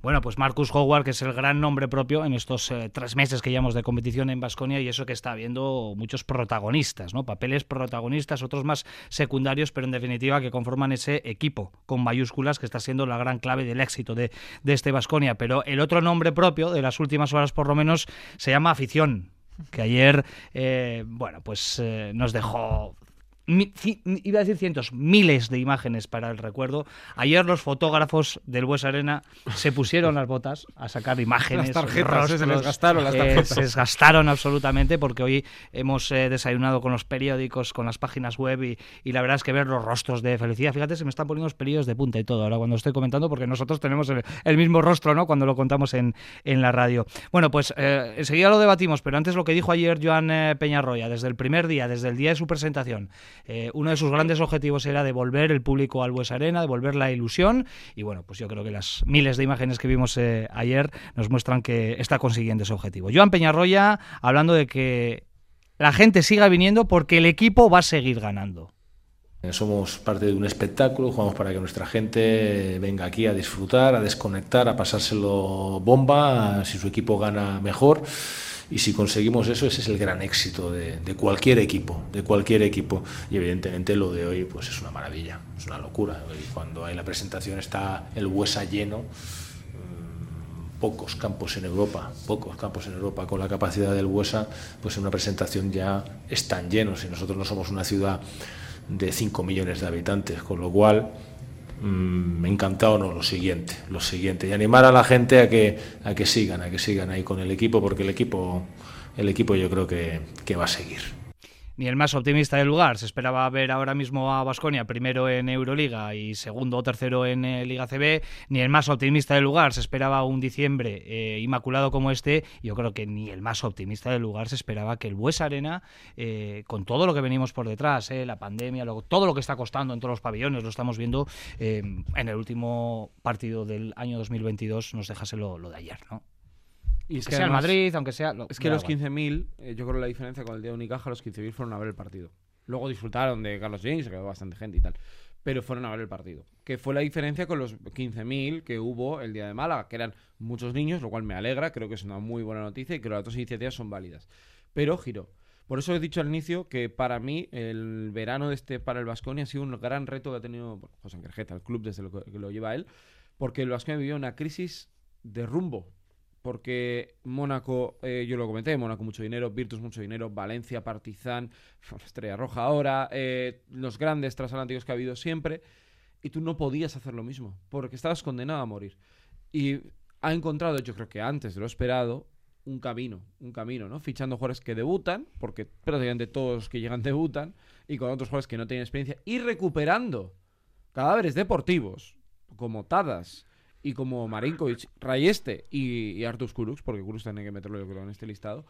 Bueno, pues Marcus Howard, que es el gran nombre propio en estos eh, tres meses que llevamos de competición en Basconia y eso que está habiendo muchos protagonistas, ¿no? Papeles protagonistas, otros más secundarios, pero en definitiva que conforman ese equipo con mayúsculas que está siendo la gran clave del éxito de, este Basconia. Pero el otro nombre propio de las últimas horas, por lo menos, se llama afición que ayer, eh, bueno, pues eh, nos dejó iba a decir cientos, miles de imágenes para el recuerdo. Ayer los fotógrafos del Bues Arena se pusieron las botas a sacar imágenes. Las tarjetas, se les gastaron las eh, tarjetas. se desgastaron absolutamente porque hoy hemos eh, desayunado con los periódicos, con las páginas web y, la verdad es que ver los rostros de felicidad. Fíjate, se me están poniendo los periódicos de punta y todo ahora cuando estoy comentando porque nosotros tenemos el, mismo rostro ¿no? cuando lo contamos en, en la radio. Bueno, pues eh, enseguida lo debatimos, pero antes lo que dijo ayer Joan Peñarroya, desde el primer día, desde el día de su presentación, eh, uno de sus grandes objetivos era devolver el público al Bues Arena, devolver la ilusión y bueno, pues yo creo que las miles de imágenes que vimos eh, ayer nos muestran que está consiguiendo ese objetivo. Joan Peñarroya hablando de que la gente siga viniendo porque el equipo va a seguir ganando. Somos parte de un espectáculo, jugamos para que nuestra gente venga aquí a disfrutar, a desconectar, a pasárselo bomba, si su equipo gana mejor. Y si conseguimos eso, ese es el gran éxito de, cualquier equipo, de cualquier equipo. Y evidentemente lo de hoy pues es una maravilla, es una locura. Cuando hay la presentación está el Huesa lleno, mm, pocos campos en Europa, pocos campos en Europa con la capacidad del Huesa, pues en una presentación ya están llenos. Y nosotros no somos una ciudad de 5 millones de habitantes, con lo cual Mm, me encantado no lo siguiente lo siguiente. Y animar a la gente a que a que sigan a que sigan ahí con el equipo porque el equipo el equipo yo creo que, que va a seguir ni el más optimista del lugar. Se esperaba ver ahora mismo a Basconia primero en Euroliga y segundo o tercero en eh, Liga CB. Ni el más optimista del lugar se esperaba un diciembre eh, inmaculado como este. Yo creo que ni el más optimista del lugar se esperaba que el Bues Arena, eh, con todo lo que venimos por detrás, la pandemia, todo lo que está costando en todos los pabellones, lo estamos viendo en el último partido del año 2022, nos dejase lo, lo de ayer, ¿no? Y es que, sea el Madrid, aunque sea. es que los 15.000, eh, yo creo la diferencia con el día de Unicaja, los 15.000 fueron a ver el partido. Luego disfrutaron de Carlos James, se quedó bastante gente y tal. Pero fueron a ver el partido. Que fue la diferencia con los 15.000 que hubo el día de Málaga, que eran muchos niños, lo cual me alegra, creo que es una muy buena noticia y creo que las dos iniciativas son válidas. Pero giro. Por eso he dicho al inicio que para mí el verano de este para el Vasconia ha sido un gran reto que ha tenido José Angerjeta, el club desde lo que lo lleva él, porque el Vasconia vivió una crisis de rumbo porque Mónaco, eh, yo lo comenté, Mónaco mucho dinero, Virtus mucho dinero, Valencia, Partizan, Estrella Roja ahora, eh, los grandes transatlánticos que ha habido siempre, y tú no podías hacer lo mismo, porque estabas condenado a morir. Y ha encontrado, yo creo que antes de lo esperado, un camino, un camino, ¿no? Fichando jugadores que debutan, porque prácticamente todos los que llegan debutan, y con otros jugadores que no tienen experiencia, y recuperando cadáveres deportivos, como Tadas, y como Marinkovic, Rayeste y, y Artus Kuruks, porque Kuruks tiene que meterlo yo creo en este listado,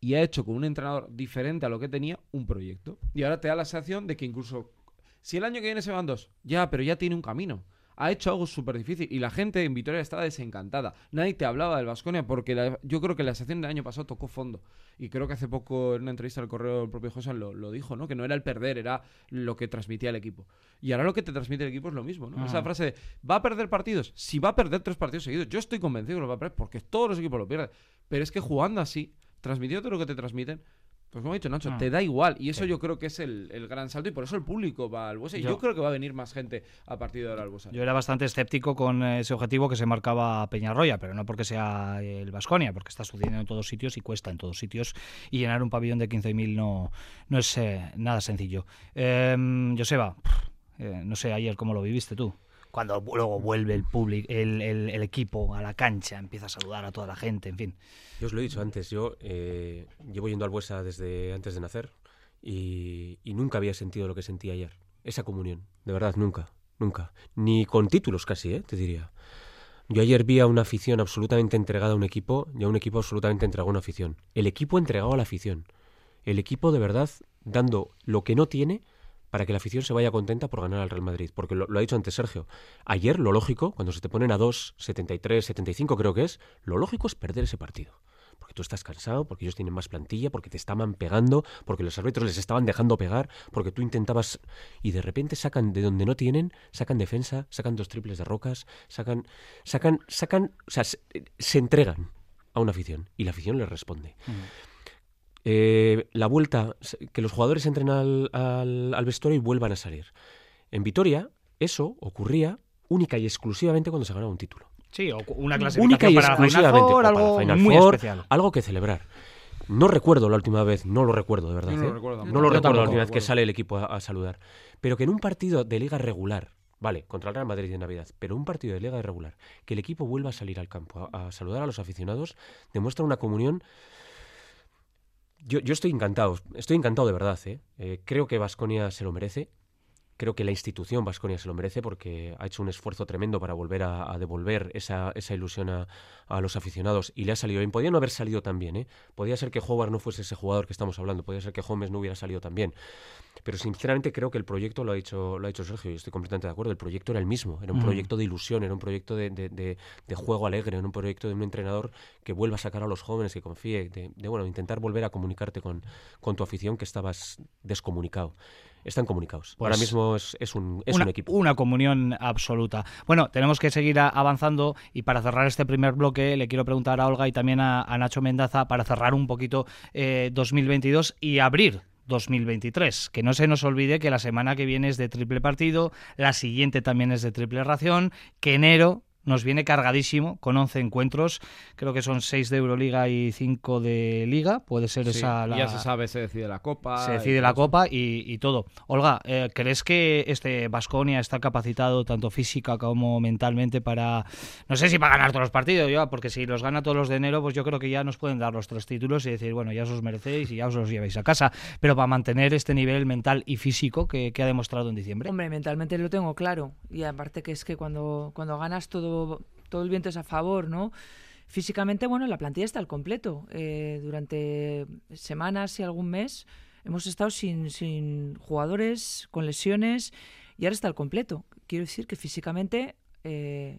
y ha hecho con un entrenador diferente a lo que tenía un proyecto. Y ahora te da la sensación de que incluso si el año que viene se van dos, ya, pero ya tiene un camino ha hecho algo súper difícil y la gente en Vitoria estaba desencantada. Nadie te hablaba del Vasconia porque yo creo que la sección del año pasado tocó fondo. Y creo que hace poco en una entrevista al correo el propio José lo, dijo, ¿no? Que no era el perder, era lo que transmitía el equipo. Y ahora lo que te transmite el equipo es lo mismo, ¿no? Esa frase de ¿va a perder partidos? Si va a perder tres partidos seguidos, yo estoy convencido que lo va a perder porque todos los equipos lo pierden. Pero es que jugando así, transmitiendo todo lo que te transmiten, pues como ha dicho Nacho, ah. te da igual. Y eso yo creo que es el, gran salto. Y por eso el público va al Buesa. Y yo, creo que va a venir más gente a partir de ahora al Buesa. Yo era bastante escéptico con ese objetivo que se marcaba Peñarroya, pero no porque sea el Vasconia, porque está sucediendo en todos sitios y cuesta en todos sitios. Y llenar un pabellón de 15.000 no, no es eh, nada sencillo. Eh, Joseba, eh, no sé ayer cómo lo viviste tú cuando luego vuelve el público, el, el, equipo a la cancha, empieza a saludar a toda la gente, en fin. Yo os lo he dicho antes, yo eh, llevo yendo al Buesa desde antes de nacer y, nunca había sentido lo que sentí ayer. Esa comunión, de verdad, nunca, nunca. Ni con títulos casi, ¿eh? te diría. Yo ayer vi a una afición absolutamente entregada a un equipo y a un equipo absolutamente entregado a una afición. El equipo entregado a la afición. El equipo de verdad dando lo que no tiene para que la afición se vaya contenta por ganar al Real Madrid. Porque lo, ha dicho antes Sergio. Ayer lo lógico, cuando se te ponen a 2, 73, 75 creo que es, lo lógico es perder ese partido. Porque tú estás cansado, porque ellos tienen más plantilla, porque te estaban pegando, porque los árbitros les estaban dejando pegar, porque tú intentabas y de repente sacan de donde no tienen, sacan defensa, sacan dos triples de rocas, sacan, sacan, sacan, o sea, se, se entregan a una afición y la afición les responde. Eh, la vuelta, que los jugadores entren al, al, al vestuario y vuelvan a salir. En Vitoria, eso ocurría única y exclusivamente cuando se ganaba un título. Sí, o una Única y clasificación para Final exclusivamente Four, para algo Final muy Four, especial. algo que celebrar. No recuerdo la última vez, no lo recuerdo de verdad. Yo no lo ¿eh? recuerdo No tampoco. lo Yo recuerdo la última vez que sale el equipo a, a saludar. Pero que en un partido de liga regular, vale, contra el Real Madrid de Navidad, pero un partido de liga regular, que el equipo vuelva a salir al campo a, a saludar a los aficionados, demuestra una comunión. Yo, yo estoy encantado, estoy encantado de verdad. ¿eh? Eh, creo que Vasconia se lo merece. Creo que la institución Vasconia se lo merece porque ha hecho un esfuerzo tremendo para volver a, a devolver esa, esa ilusión a, a los aficionados y le ha salido bien. Podía no haber salido tan bien, ¿eh? Podía ser que Howard no fuese ese jugador que estamos hablando, podía ser que Holmes no hubiera salido tan bien. Pero sinceramente creo que el proyecto, lo ha dicho, lo ha dicho Sergio, y estoy completamente de acuerdo, el proyecto era el mismo, era un Ujú. proyecto de ilusión, era un proyecto de, de- de- de juego alegre, era un proyecto de un entrenador que vuelva a sacar a los jóvenes, que confíe, de, de, bueno, intentar volver a comunicarte con, con tu afición que estabas descomunicado. Están comunicados. Pues Ahora mismo es, es un, es una, un equipo. una comunión absoluta. Bueno, tenemos que seguir avanzando y para cerrar este primer bloque le quiero preguntar a Olga y también a, a Nacho Mendaza para cerrar un poquito eh, 2022 y abrir 2023. Que no se nos olvide que la semana que viene es de triple partido, la siguiente también es de triple ración, que enero nos viene cargadísimo con 11 encuentros, creo que son 6 de Euroliga y 5 de Liga, puede ser Sí, esa la... Ya se sabe, se decide la copa. Se y decide todo la copa y, y todo. Olga, eh, ¿crees que este Vasconia está capacitado tanto física como mentalmente para, no sé si para ganar todos los partidos, ya, porque si los gana todos los de enero, pues yo creo que ya nos pueden dar los tres títulos y decir, bueno, ya os los merecéis y ya os los lleváis a casa. Pero para mantener este nivel mental y físico que, que ha demostrado en diciembre. Hombre, mentalmente lo tengo claro. Y aparte que es que cuando, cuando ganas todo, todo el viento es a favor, ¿no? Físicamente, bueno, la plantilla está al completo. Eh, durante semanas y algún mes hemos estado sin, jugadores, con lesiones, y ahora está al completo. Quiero decir que físicamente, eh,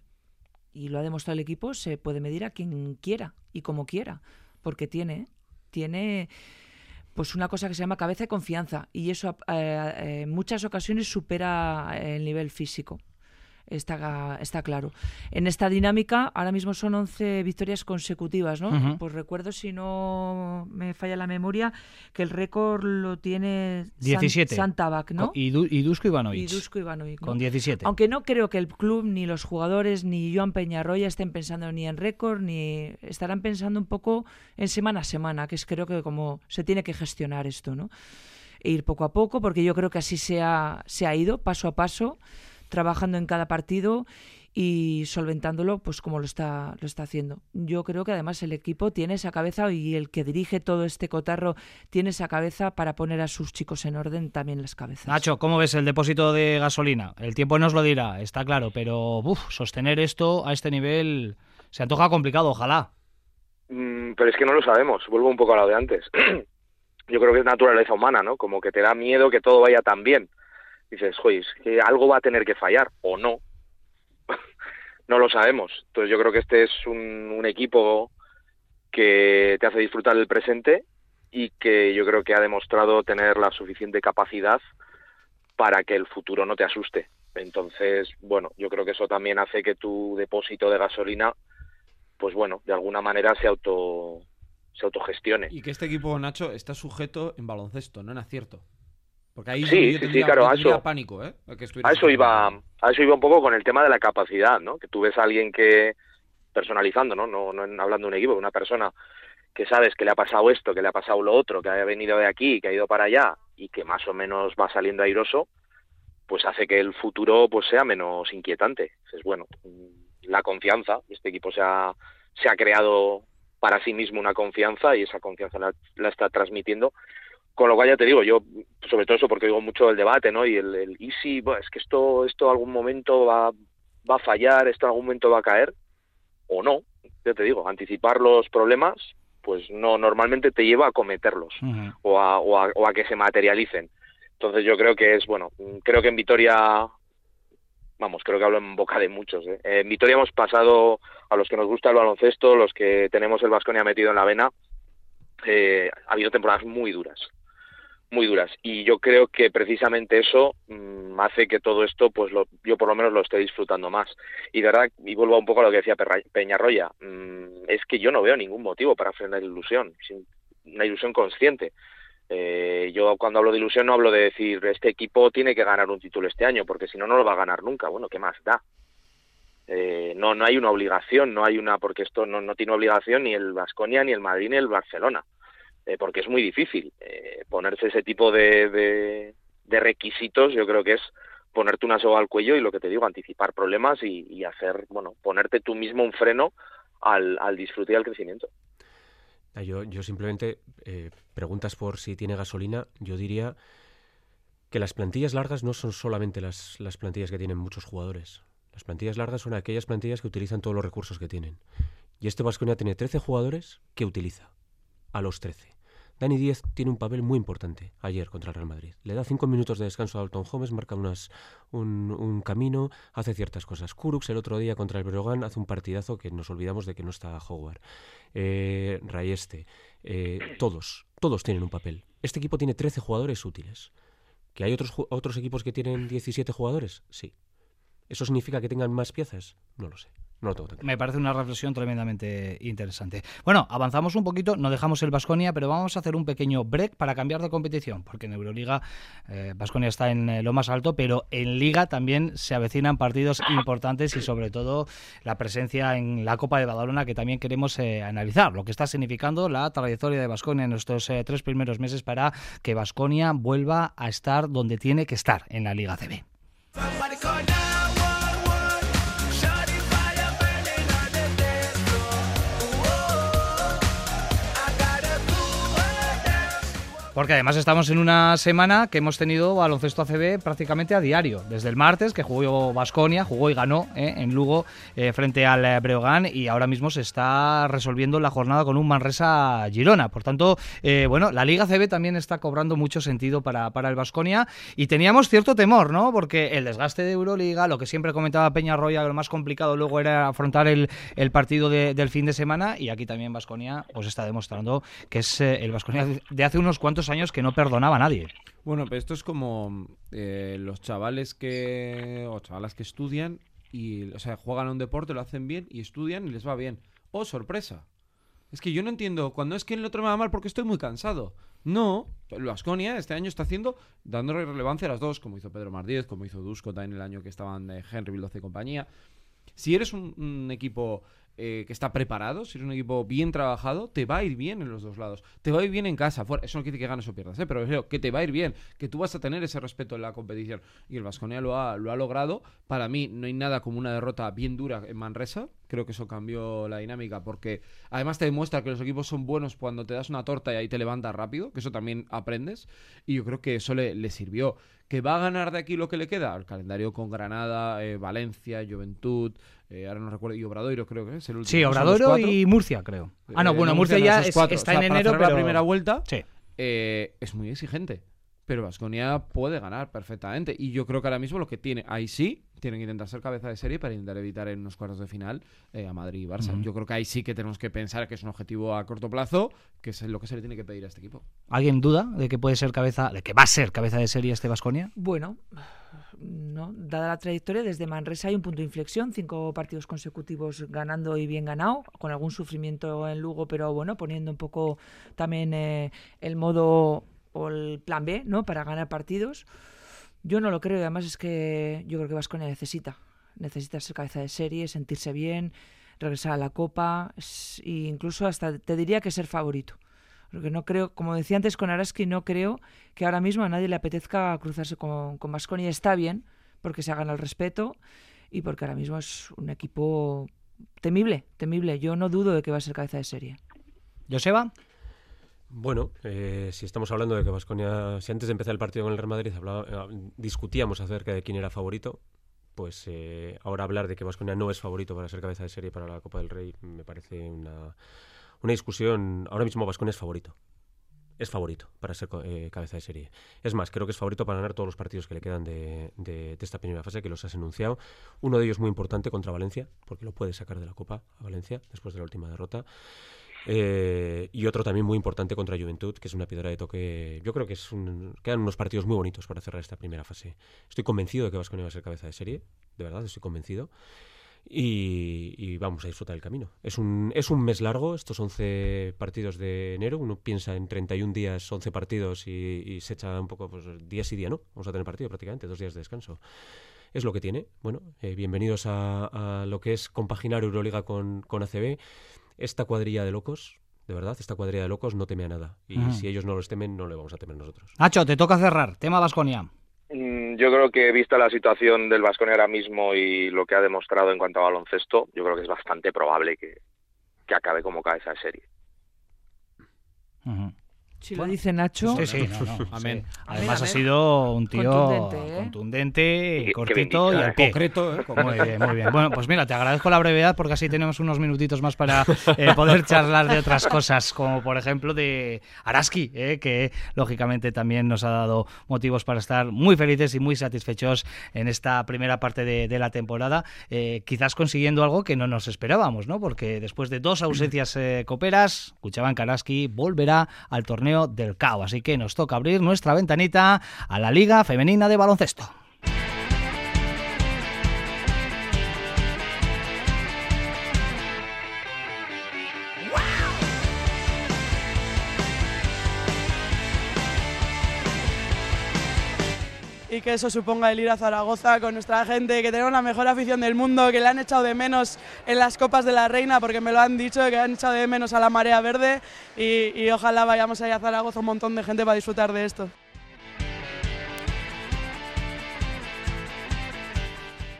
y lo ha demostrado el equipo, se puede medir a quien quiera y como quiera, porque tiene, tiene pues una cosa que se llama cabeza y confianza y eso eh, en muchas ocasiones supera el nivel físico. Está, está claro. En esta dinámica, ahora mismo son 11 victorias consecutivas, ¿no? Pues recuerdo, si no me falla la memoria, que el récord lo tiene San- 17. Santabac, ¿no? Y, Du- y Dusko Ivanovic. Y Dusko Ivanovic, ¿no? Con 17. Aunque no creo que el club, ni los jugadores, ni Joan Peñarroya estén pensando ni en récord, ni estarán pensando un poco en semana a semana, que es creo que como se tiene que gestionar esto, ¿no? E ir poco a poco, porque yo creo que así se ha, se ha ido, paso a paso, trabajando en cada partido y solventándolo pues como lo está lo está haciendo. Yo creo que además el equipo tiene esa cabeza y el que dirige todo este cotarro tiene esa cabeza para poner a sus chicos en orden también las cabezas. Nacho, ¿cómo ves el depósito de gasolina? El tiempo nos lo dirá, está claro, pero uf, sostener esto a este nivel se antoja complicado, ojalá. Mm, pero es que no lo sabemos, vuelvo un poco a lo de antes. Yo creo que es naturaleza humana, ¿no? Como que te da miedo que todo vaya tan bien. Dices, joder, es que algo va a tener que fallar, o no. no lo sabemos. Entonces yo creo que este es un, un equipo que te hace disfrutar del presente y que yo creo que ha demostrado tener la suficiente capacidad para que el futuro no te asuste. Entonces, bueno, yo creo que eso también hace que tu depósito de gasolina, pues bueno, de alguna manera se auto se autogestione. Y que este equipo, Nacho, está sujeto en baloncesto, no en acierto. Porque ahí Sí, yo sí, tendría, sí, claro, yo eso- pánico, ¿eh? A, que estuviera A eso iba, a eso iba un poco con el tema de la capacidad, ¿no? Que tú ves a alguien que personalizando, ¿no? No, no hablando de un equipo, una persona que sabes que le ha pasado esto, que le ha pasado lo otro, que ha venido de aquí, que ha ido para allá y que más o menos va saliendo airoso, pues hace que el futuro pues sea menos inquietante. Es bueno, mm, la confianza, este equipo se ha, se ha creado para sí mismo una confianza y esa confianza la, la está transmitiendo. Con lo cual ya te digo, yo sobre todo eso porque digo mucho el debate, ¿no? Y el, el y si, bueno, es que esto, esto algún momento va, va a fallar, esto en algún momento va a caer, o no. Ya te digo, anticipar los problemas, pues no, normalmente te lleva a cometerlos o a, o a, o a que se materialicen. Entonces yo creo que es, bueno, creo que en Vitoria vamos, creo que hablo en boca de muchos. ¿eh? En Vitoria hemos pasado, a los que nos gusta el baloncesto, los que tenemos el Vasconia metido en la vena, eh, ha habido temporadas muy duras, muy duras. Y yo creo que precisamente eso mm, hace que todo esto, pues lo, yo por lo menos lo esté disfrutando más. Y de verdad, y vuelvo un poco a lo que decía Peñarroya, mm, es que yo no veo ningún motivo para frenar la ilusión, una ilusión consciente. Eh, yo cuando hablo de ilusión no hablo de decir este equipo tiene que ganar un título este año, porque si no, no lo va a ganar nunca. Bueno, ¿qué más da? Eh, no, no hay una obligación, no hay una, porque esto no, no tiene obligación ni el Vasconia, ni el Madrid, ni el Barcelona, eh, porque es muy difícil eh, ponerse ese tipo de, de, requisitos. Yo creo que es ponerte una soga al cuello y lo que te digo, anticipar problemas y, hacer, bueno, ponerte tú mismo un freno al, al disfrute y al crecimiento. Yo, yo simplemente, eh, preguntas por si tiene gasolina, yo diría que las plantillas largas no son solamente las, las plantillas que tienen muchos jugadores. Las plantillas largas son aquellas plantillas que utilizan todos los recursos que tienen. Y este Vasconia tiene 13 jugadores que utiliza a los 13. Dani Díez tiene un papel muy importante ayer contra el Real Madrid. Le da cinco minutos de descanso a Dalton Holmes, marca un, camino, hace ciertas cosas. Kurux el otro día contra el Brogan hace un partidazo que nos olvidamos de que no está Howard. Eh, Rayeste, eh, todos, todos tienen un papel. Este equipo tiene 13 jugadores útiles. ¿Que hay otros, otros equipos que tienen 17 jugadores? Sí. ¿Eso significa que tengan más piezas? No lo sé. No lo tengo tan claro. Me parece una reflexión tremendamente interesante. Bueno, avanzamos un poquito, no dejamos el Vasconia, pero vamos a hacer un pequeño break para cambiar de competición, porque en Euroliga Vasconia eh, está en eh, lo más alto, pero en Liga también se avecinan partidos importantes y sobre todo la presencia en la Copa de Badalona que también queremos eh, analizar, lo que está significando la trayectoria de Vasconia en estos eh, tres primeros meses para que Vasconia vuelva a estar donde tiene que estar en la Liga CB. Porque además estamos en una semana que hemos tenido baloncesto ACB prácticamente a diario. Desde el martes, que jugó Basconia, jugó y ganó eh, en Lugo eh, frente al eh, Breogán, y ahora mismo se está resolviendo la jornada con un Manresa Girona. Por tanto, eh, bueno, la Liga ACB también está cobrando mucho sentido para, para el Basconia. Y teníamos cierto temor, ¿no? Porque el desgaste de Euroliga, lo que siempre comentaba Peña Roya, lo más complicado luego era afrontar el, el partido de, del fin de semana. Y aquí también Basconia pues está demostrando que es el Basconia de hace unos cuantos años que no perdonaba a nadie. Bueno, pero esto es como eh, los chavales que. o chavalas que estudian y. O sea, juegan a un deporte, lo hacen bien y estudian y les va bien. ¡Oh, sorpresa! Es que yo no entiendo. Cuando es que el otro me va mal porque estoy muy cansado. No, el Vasconia este año está haciendo, dándole relevancia a las dos, como hizo Pedro Martínez, como hizo Dusko también el año que estaban eh, Henry, Vildoce y compañía. Si eres un equipo eh, que está preparado, si eres un equipo bien trabajado, te va a ir bien en los dos lados. Te va a ir bien en casa. Fuera. Eso no quiere decir que ganes o pierdas, ¿eh? pero creo que te va a ir bien, que tú vas a tener ese respeto en la competición. Y el Vasconia lo ha, lo ha logrado. Para mí no hay nada como una derrota bien dura en Manresa. Creo que eso cambió la dinámica porque además te demuestra que los equipos son buenos cuando te das una torta y ahí te levantas rápido, que eso también aprendes. Y yo creo que eso le, le sirvió. ¿Que va a ganar de aquí lo que le queda? El calendario con Granada, eh, Valencia, Juventud, eh, ahora no recuerdo, y Obradoiro creo que es el último. Sí, Obradoiro y Murcia, creo. Ah, no, Eh, bueno, no, Murcia, no, ya es- está O sea, en enero, pero... la primera vuelta Sí. eh, es muy exigente. Pero Vasconia puede ganar perfectamente. Y yo creo que ahora mismo lo que tiene, ahí sí, tienen que intentar ser cabeza de serie para intentar evitar en unos cuartos de final eh, a Madrid y Barça. Yo creo que ahí sí que tenemos que pensar que es un objetivo a corto plazo, que es lo que se le tiene que pedir a este equipo. ¿Alguien duda de que puede ser cabeza, de que va a ser cabeza de serie este Vasconia? Bueno, no, dada la trayectoria, desde Manresa hay un punto de inflexión, cinco partidos consecutivos ganando y bien ganado, con algún sufrimiento en Lugo, pero bueno, poniendo un poco también eh, el modo o el plan B, ¿no? Para ganar partidos. Yo no lo creo, además es que yo creo que Vasconia necesita, necesita ser cabeza de serie, sentirse bien, regresar a la Copa, e incluso hasta te diría que ser favorito. Porque no creo, como decía antes con Araski, no creo que ahora mismo a nadie le apetezca cruzarse con, con Baskonia. Está bien, porque se gana el respeto y porque ahora mismo es un equipo temible, temible. Yo no dudo de que va a ser cabeza de serie. ¿Joseba? Bueno, eh, si estamos hablando de que Vasconia, si antes de empezar el partido con el Real Madrid hablaba- eh, discutíamos acerca de quién era favorito, pues eh, ahora hablar de que Vasconia no es favorito para ser cabeza de serie para la Copa del Rey me parece una, una discusión. Ahora mismo Vasconia es favorito. es favorito para ser eh, cabeza de serie. Es más, creo que es favorito para ganar todos los partidos que le quedan de, de, esta primera fase, que los has enunciado. Uno de ellos muy importante contra Valencia, porque lo puede sacar de la Copa a Valencia después de la última derrota. Eh, y otro también muy importante contra Juventud, que es una piedra de toque. Yo creo que es un, quedan unos partidos muy bonitos para cerrar esta primera fase. Estoy convencido de que Vasconia va a ser cabeza de serie, de verdad, estoy convencido. Y, vamos a disfrutar el camino. Es un, es un mes largo, estos 11 partidos de enero. Uno piensa en 31 días, 11 partidos y, se echa un poco, pues días y día, ¿no? Vamos a tener partido prácticamente, dos días de descanso. Es lo que tiene. Bueno, eh, bienvenidos a, lo que es compaginar Euroliga con, con ACB. Esta cuadrilla de locos, de verdad, esta cuadrilla de locos no teme a nada. Y si ellos no los temen, no le vamos a temer nosotros. Nacho, te toca cerrar. Tema Vasconia. Mm, yo creo que vista la situación del Vasconia ahora mismo y lo que ha demostrado en cuanto a baloncesto, yo creo que es bastante probable que, que acabe como cabeza de serie. Lo dice Nacho. Sí, sí, amén. Además ha sido un tío contundente, ¿eh? cortito y al Concreto, ¿eh? Muy bien, muy bien. Bueno, pues mira, te agradezco la brevedad porque así tenemos unos minutitos más para eh, poder charlar de otras cosas, como por ejemplo de Araski, ¿eh? que lógicamente también nos ha dado motivos para estar muy felices y muy satisfechos en esta primera parte de, la temporada, quizás consiguiendo algo que no nos esperábamos, ¿no? Porque después de dos ausencias coperas, escuchaban que Araski volverá al torneo del CAO. Así que nos toca abrir nuestra ventanita a la Liga Femenina de Baloncesto. Y que eso suponga el ir a Zaragoza con nuestra gente, que tenemos la mejor afición del mundo, que le han echado de menos en las Copas de la Reina, porque me lo han dicho, que han echado de menos a la Marea Verde y, y ojalá vayamos allá a Zaragoza un montón de gente para disfrutar de esto.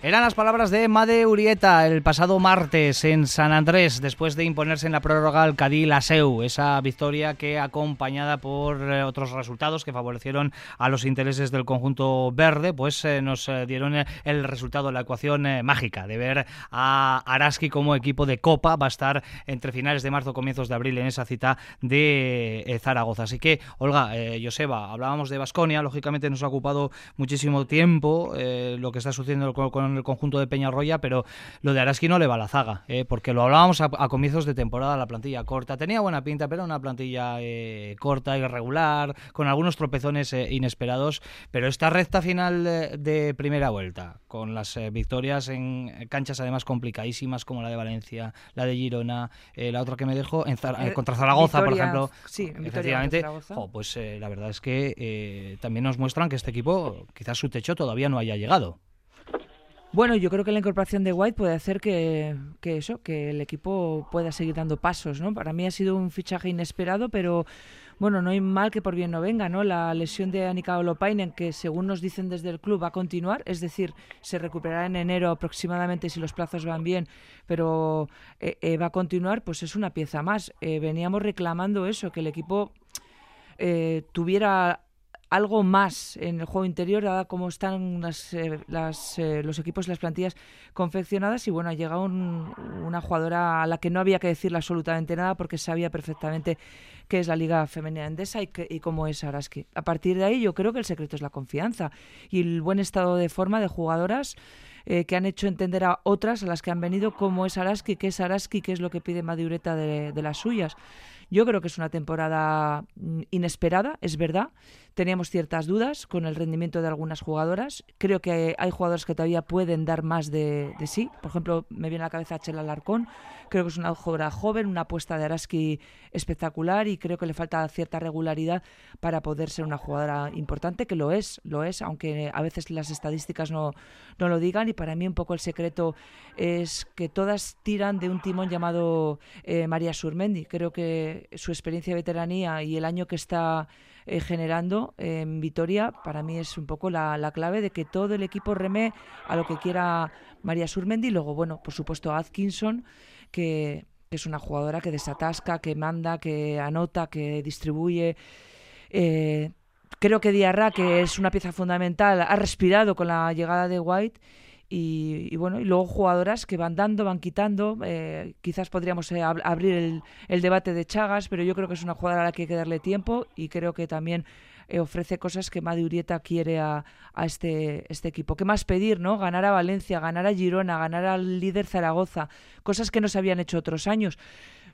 Eran las palabras de Made Urieta el pasado martes en San Andrés, después de imponerse en la prórroga al Cadí Laseu, esa victoria que acompañada por eh, otros resultados que favorecieron a los intereses del conjunto verde, pues eh, nos eh, dieron el resultado, la ecuación mágica de ver a Araski como equipo de Copa, va a estar entre finales de marzo, comienzos de abril en esa cita de Zaragoza. Así que, Olga, Joseba, hablábamos de Basconia, lógicamente nos ha ocupado muchísimo tiempo lo que está sucediendo con el conjunto de Peñarroya, pero lo de Araski no le va a la zaga, ¿eh? porque lo hablábamos a, comienzos de temporada, la plantilla corta. Tenía buena pinta, pero una plantilla eh, corta, irregular, con algunos tropezones eh, inesperados. Pero esta recta final de, primera vuelta, con las victorias en canchas además complicadísimas como la de Valencia, la de Girona, la otra que me dejo en contra Zaragoza, por ejemplo. Sí, efectivamente. pues la verdad es que también nos muestran que este equipo, quizás su techo todavía no haya llegado. Bueno, yo creo que la incorporación de White puede hacer que, eso, que el equipo pueda seguir dando pasos, ¿no? Para mí ha sido un fichaje inesperado, pero bueno, no hay mal que por bien no venga, ¿no? La lesión de Anika Olopainen, que según nos dicen desde el club va a continuar, es decir, se recuperará en enero aproximadamente si los plazos van bien, pero eh, eh, va a continuar, pues es una pieza más. Eh, veníamos reclamando eso, que el equipo tuviera algo más en el juego interior, dada cómo están las, eh, eh, los equipos y las plantillas confeccionadas. Y bueno, ha llegado una jugadora a la que no había que decirle absolutamente nada porque sabía perfectamente qué es la Liga Femenina Endesa y, y cómo es Araski. A partir de ahí, yo creo que el secreto es la confianza y el buen estado de forma de jugadoras. Eh, que han hecho entender a otras, a las que han venido, cómo es Araski, qué es Araski, qué es lo que pide Madiureta de, de las suyas. Yo creo que es una temporada mm, inesperada, es verdad, Teníamos ciertas dudas con el rendimiento de algunas jugadoras. Creo que hay jugadoras que todavía pueden dar más de, sí. Por ejemplo, me viene a la cabeza Chela Larcón. Creo que es una jugadora joven, una apuesta de Araski espectacular y creo que le falta cierta regularidad para poder ser una jugadora importante, que lo es, lo es, aunque a veces las estadísticas no, no lo digan. Y para mí un poco el secreto es que todas tiran de un timón llamado eh, María Surmendi. Creo que su experiencia de veteranía y el año que está eh, generando en Vitoria, para mí es un poco la, clave de que todo el equipo reme a lo que quiera María Surmendi. Luego, bueno, por supuesto, Atkinson, que, es una jugadora que desatasca, que manda, que anota, que distribuye. Eh, creo que Diarra, que es una pieza fundamental, ha respirado con la llegada de White Y, bueno, y luego jugadoras que van dando, van quitando. Eh, quizás podríamos eh, abrir el, el, debate de Chagas, pero yo creo que es una jugadora a la que hay que darle tiempo y creo que también eh, ofrece cosas que Madi Urieta quiere a, este, este equipo. ¿Qué más pedir, no? Ganar a Valencia, ganar a Girona, ganar al líder Zaragoza, cosas que no se habían hecho otros años.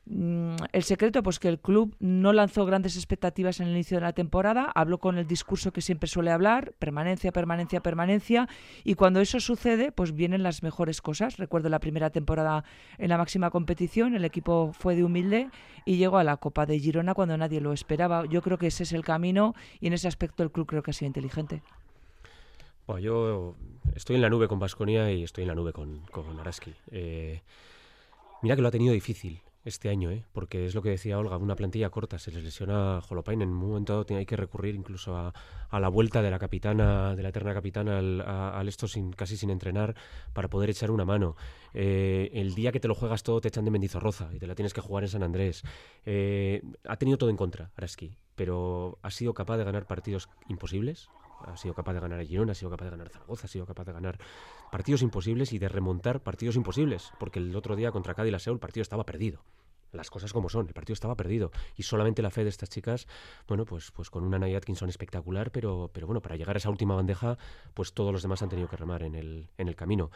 Mm, el secreto, pues que el club no lanzó grandes expectativas en el inicio de la temporada, habló con el discurso que siempre suele hablar, permanencia, permanencia, permanencia, y cuando eso sucede, pues vienen las mejores cosas. Recuerdo la primera temporada en la máxima competición, el equipo fue de humilde y llegó a la Copa de Girona cuando nadie lo esperaba. Yo creo que ese es el camino y en ese aspecto el club creo que ha sido inteligente. Bueno, yo estoy en la nube con Vasconia y estoy en la nube con, con Araski. Eh, mira que lo ha tenido difícil este año, ¿eh? porque es lo que decía Olga, una plantilla corta, se les lesiona Holopain, en un momento dado hay que recurrir incluso a, a, la vuelta de la capitana, de la eterna capitana al, al esto sin, casi sin entrenar para poder echar una mano. Eh, el día que te lo juegas todo te echan de Mendizorroza y te la tienes que jugar en San Andrés. Eh, ha tenido todo en contra Araski, pero ha sido capaz de ganar partidos imposibles, ha sido capaz de ganar a Girona, ha sido capaz de ganar a Zaragoza, ha sido capaz de ganar partidos imposibles y de remontar partidos imposibles, porque el otro día contra Cádiz la Seu el partido estaba perdido. Las cosas como son, el partido estaba perdido y solamente la fe de estas chicas, bueno, pues, pues con una Naya Atkinson espectacular, pero, pero bueno, para llegar a esa última bandeja, pues todos los demás han tenido que remar en el, en el camino.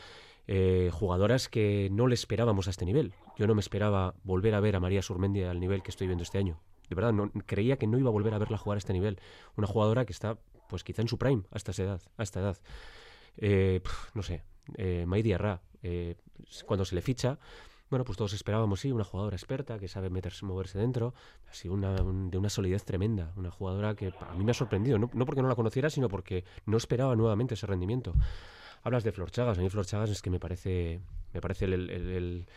Eh, jugadoras que no le esperábamos a este nivel. Yo no me esperaba volver a ver a María Surmendi al nivel que estoy viendo este año. De verdad, no, creía que no iba a volver a verla jugar a este nivel. Una jugadora que está pues quizá en su prime a esta edad. A esta edad. Eh, no sé, eh, Maidi Arra, eh, cuando se le ficha, bueno, pues todos esperábamos, sí, una jugadora experta que sabe meterse, moverse dentro, así una, de una solidez tremenda, una jugadora que a mí me ha sorprendido, no, porque no la conociera, sino porque no esperaba nuevamente ese rendimiento. Hablas de Flor Chagas, a mí Flor Chagas es que me parece, me parece el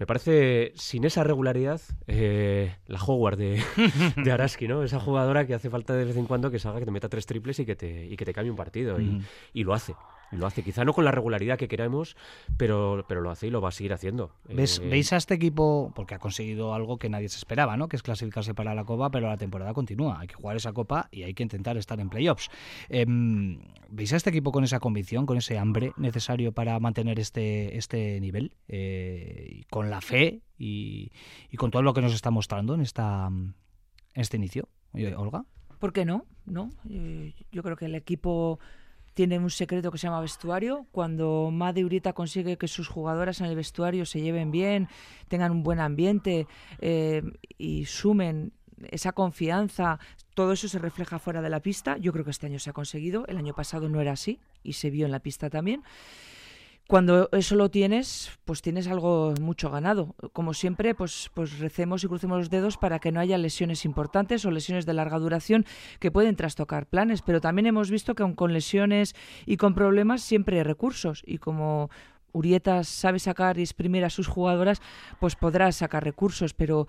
me parece, sin esa regularidad, eh, la Howard de, de, Araski, ¿no? Esa jugadora que hace falta de vez en cuando que salga, que te meta tres triples y que te, y que te cambie un partido. y, y, lo hace. Lo hace, quizá no con la regularidad que queremos, pero, pero lo hace y lo va a seguir haciendo. ¿Ves, eh, ¿Veis a este equipo, porque ha conseguido algo que nadie se esperaba, ¿no? que es clasificarse para la Copa, pero la temporada continúa, hay que jugar esa Copa y hay que intentar estar en playoffs. Eh, ¿Veis a este equipo con esa convicción, con ese hambre necesario para mantener este, este nivel, eh, con la fe y, y, con todo lo que nos está mostrando en, esta, en este inicio? Olga. ¿Por qué no? ¿No? yo creo que el equipo tiene un secreto que se llama vestuario. Cuando Made Urieta consigue que sus jugadoras en el vestuario se lleven bien, tengan un buen ambiente eh, y sumen esa confianza, todo eso se refleja fuera de la pista. Yo creo que este año se ha conseguido. El año pasado no era así y se vio en la pista también. Cuando eso lo tienes, pues tienes algo mucho ganado. Como siempre, pues, pues recemos y crucemos los dedos para que no haya lesiones importantes o lesiones de larga duración que pueden trastocar planes. Pero también hemos visto que aun con lesiones y con problemas siempre hay recursos. Y como Urieta sabe sacar y exprimir a sus jugadoras, pues podrá sacar recursos. Pero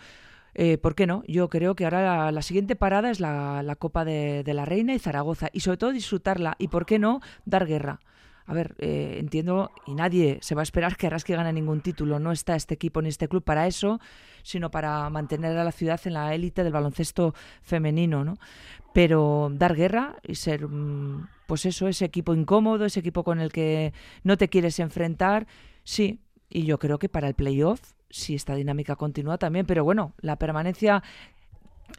eh, ¿Por qué no? Yo creo que ahora la, siguiente parada es la, Copa de, la Reina y Zaragoza. Y sobre todo disfrutarla. Y ¿por qué no? Dar guerra. A ver, eh, entiendo, y nadie se va a esperar que Araski gane ningún título. No está este equipo ni este club para eso, sino para mantener a la ciudad en la élite del baloncesto femenino, ¿no? Pero dar guerra y ser, mm, pues eso, ese equipo incómodo, ese equipo con el que no te quieres enfrentar, sí. Y yo creo que para el playoff, si esta dinámica continúa también. Pero bueno, la permanencia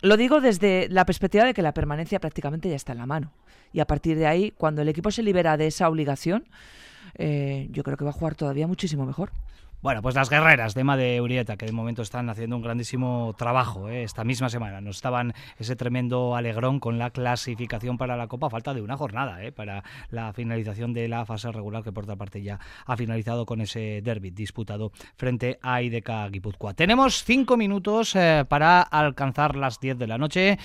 lo digo desde la perspectiva de que la permanencia prácticamente ya está en la mano. Y a partir de ahí, cuando el equipo se libera de esa obligación, eh, yo creo que va a jugar todavía muchísimo mejor. Bueno, pues las guerreras de de Urieta, que de momento están haciendo un grandísimo trabajo ¿eh? esta misma semana. Nos estaban ese tremendo alegrón con la clasificación para la Copa, falta de una jornada ¿eh? para la finalización de la fase regular, que por otra parte ya ha finalizado con ese derby disputado frente a IDK Guipúzcoa. Tenemos cinco minutos eh, para alcanzar las 10 de la noche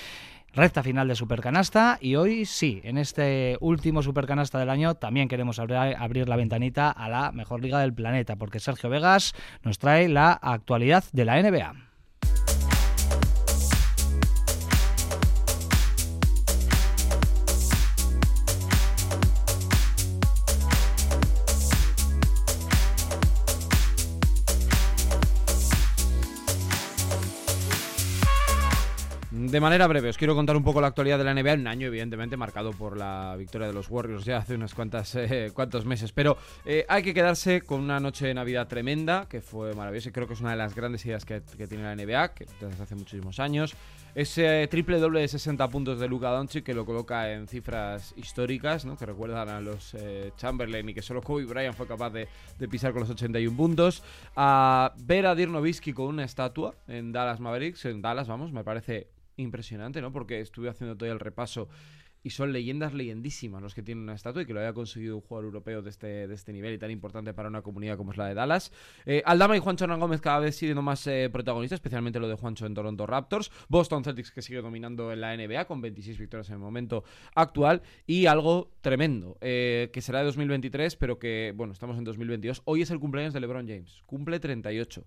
recta final de Supercanasta y hoy sí, en este último Supercanasta del año también queremos abrir, la ventanita a la mejor liga del planeta porque Sergio Vegas nos trae la actualidad de la NBA. De manera breve, os quiero contar un poco la actualidad de la NBA. Un año, evidentemente, marcado por la victoria de los Warriors ya hace unos cuantas, eh, cuantos meses. Pero eh, hay que quedarse con una noche de Navidad tremenda, que fue maravillosa y creo que es una de las grandes ideas que, que tiene la NBA, que desde hace muchísimos años. Ese triple doble de 60 puntos de Luka Doncic que lo coloca en cifras históricas, ¿no? que recuerdan a los eh, Chamberlain y que solo Kobe Bryant fue capaz de, de pisar con los 81 puntos. A ver a Dirk Nowitzki con una estatua en Dallas Mavericks, en Dallas, vamos, me parece impresionante, ¿no? Porque estuve haciendo todo el repaso y son leyendas leyendísimas los que tienen una estatua y que lo haya conseguido un jugador europeo de este, de este nivel y tan importante para una comunidad como es la de Dallas. Eh, Aldama y Juancho Hernán Gómez cada vez siendo más eh, protagonistas, especialmente lo de Juancho en Toronto Raptors. Boston Celtics que sigue dominando en la NBA con 26 victorias en el momento actual. Y algo tremendo, eh, que será de 2023, pero que, bueno, estamos en 2022. Hoy es el cumpleaños de LeBron James. Cumple 38.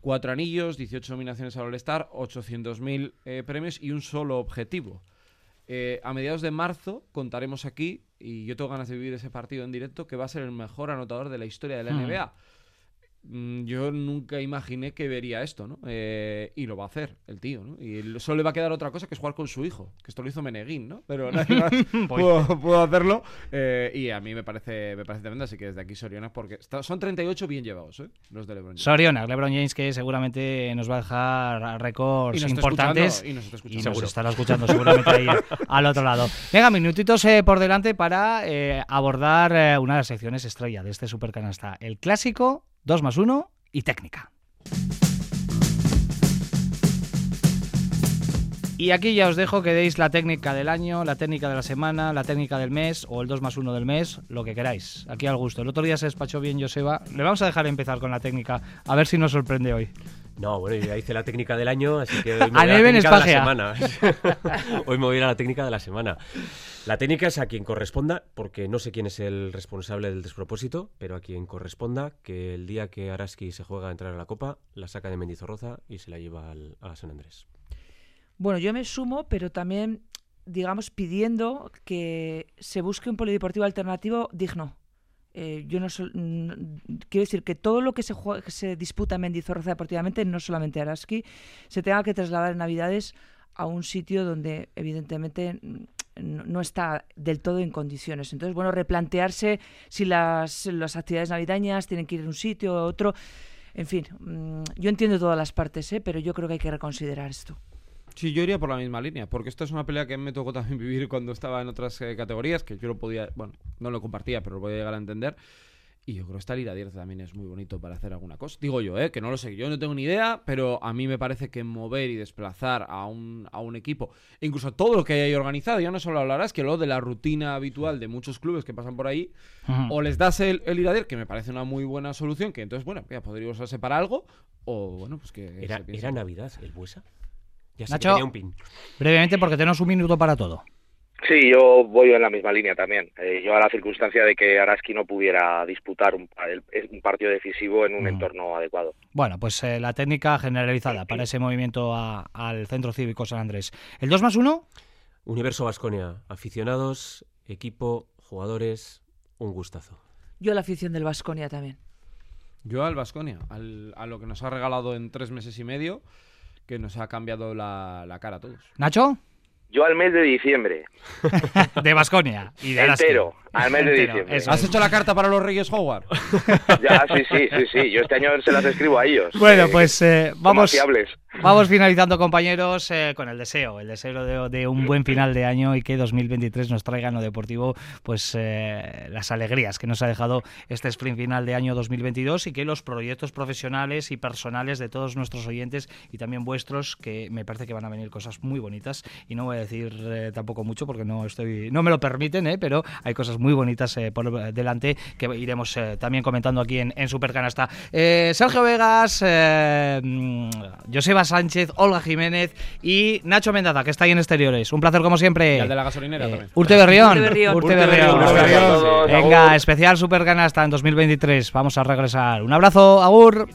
Cuatro anillos, 18 nominaciones al All-Star, 800.000 eh, premios y un solo objetivo. Eh, a mediados de marzo contaremos aquí, y yo tengo ganas de vivir ese partido en directo, que va a ser el mejor anotador de la historia de la Hmm. NBA. Yo nunca imaginé que vería esto, ¿no? Eh, y lo va a hacer el tío, ¿no? Y solo le va a quedar otra cosa que es jugar con su hijo, que esto lo hizo Meneguín, ¿no? Pero nadie más pudo, pudo hacerlo. eh, y a mí me parece, me parece tremendo, así que desde aquí Soriona, porque está- son 38 bien llevados, ¿eh? Los de LeBron James. Sorionas, LeBron James, que seguramente nos va a dejar récords Y importantes. y nos está escuchando. Y nos estará escuchando seguramente ahí al otro lado. Venga, minutitos eh, por delante para eh, abordar eh, una de las secciones estrella de este Supercanasta. El clásico, 2 más 1 y técnica. Y aquí ya os dejo que deis la técnica del año, la técnica de la semana, la técnica del mes o el 2 más 1 del mes, lo que queráis. Aquí al gusto. El otro día se despachó bien Joseba. Le vamos a dejar empezar con la técnica, a ver si nos sorprende hoy. No, bueno, yo ya hice la técnica del año, así que hoy me A voy a la Neven técnica de la semana. hoy me voy a ir a la técnica de la semana. La técnica es a quien corresponda, porque no sé quién es el responsable del despropósito, pero a quien corresponda que el día que Araski se juega a entrar a la Copa, la saca de Mendizorroza y se la lleva al- a San Andrés. Bueno, yo me sumo, pero también, digamos, pidiendo que se busque un polideportivo alternativo digno. Eh, yo no n- quiero decir que todo lo que se, jue- que se disputa en Mendizorroza deportivamente, no solamente Araski, se tenga que trasladar en Navidades a un sitio donde evidentemente no no está del todo en condiciones. Entonces, bueno, replantearse si las, las actividades navideñas tienen que ir a un sitio o otro. En fin, mm, yo entiendo todas las partes, ¿eh? pero yo creo que hay que reconsiderar esto. Sí, yo iría por la misma línea, porque esto es una pelea que me tocó también vivir cuando estaba en otras eh, categorías, que yo lo podía, bueno, no lo compartía, pero lo podía llegar a entender. Y yo creo que esta Lira 10 también es muy bonito para hacer alguna cosa. Digo yo, ¿eh? que no lo sé, yo no tengo ni idea, pero a mí me parece que mover y desplazar a un, a un equipo, incluso todo lo que hay ahí organizado, ya no solo hablarás que lo de la rutina habitual de muchos clubes que pasan por ahí, o les das el, el Iradir, que me parece una muy buena solución, que entonces, bueno, ya podría usarse para algo, o bueno, pues que... ¿Era, se era Navidad el Buesa? Ya sé que Nacho. tenía un pin. Brevemente, porque tenemos un minuto para todo. Sí, yo voy en la misma línea también. Eh, yo a la circunstancia de que Araski no pudiera disputar un, el- un partido decisivo en un Mm. entorno adecuado. Bueno, pues eh, la técnica generalizada para ese movimiento a- al Centro Cívico San Andrés. ¿El 2 más 1? Universo Vasconia, aficionados, equipo, jugadores, un gustazo. Yo la afición del Vasconia también. Yo al Vasconia, a lo que nos ha regalado en tres meses y medio, que nos ha cambiado la, la cara a todos. ¿Nacho? Yo al mes de diciembre, De Basconia. Y de entero, al mes de diciembre. eso ¿Has hecho la carta para los Reyes Howard? Ya, sí, sí, sí, sí. Yo este año se las escribo a ellos. Bueno, eh, pues eh, vamos, vamos finalizando, compañeros, eh, con el deseo. El deseo de, de un buen final de año y que 2023 nos traiga en lo deportivo pues eh, las alegrías que nos ha dejado este sprint final de año 2022 y que los proyectos profesionales y personales de todos nuestros oyentes y también vuestros, que me parece que van a venir cosas muy bonitas y no voy a decir eh, tampoco mucho porque no estoy no me lo permiten, eh, pero hay cosas muy bonitas eh, por delante que iremos eh, también comentando aquí en, en Supercanasta. Eh, Sergio Vegas, eh, mm, Joseba Sánchez, Olga Jiménez y Nacho Mendaza, que está ahí en exteriores. Un placer como siempre. Y al de la gasolinera Eh, también. Urte Berrión. Urte Berrión. Urte Urte Berrión. Berrión. A todos, Venga, especial Supercanasta en 2023. Vamos a regresar. Un abrazo, Agur.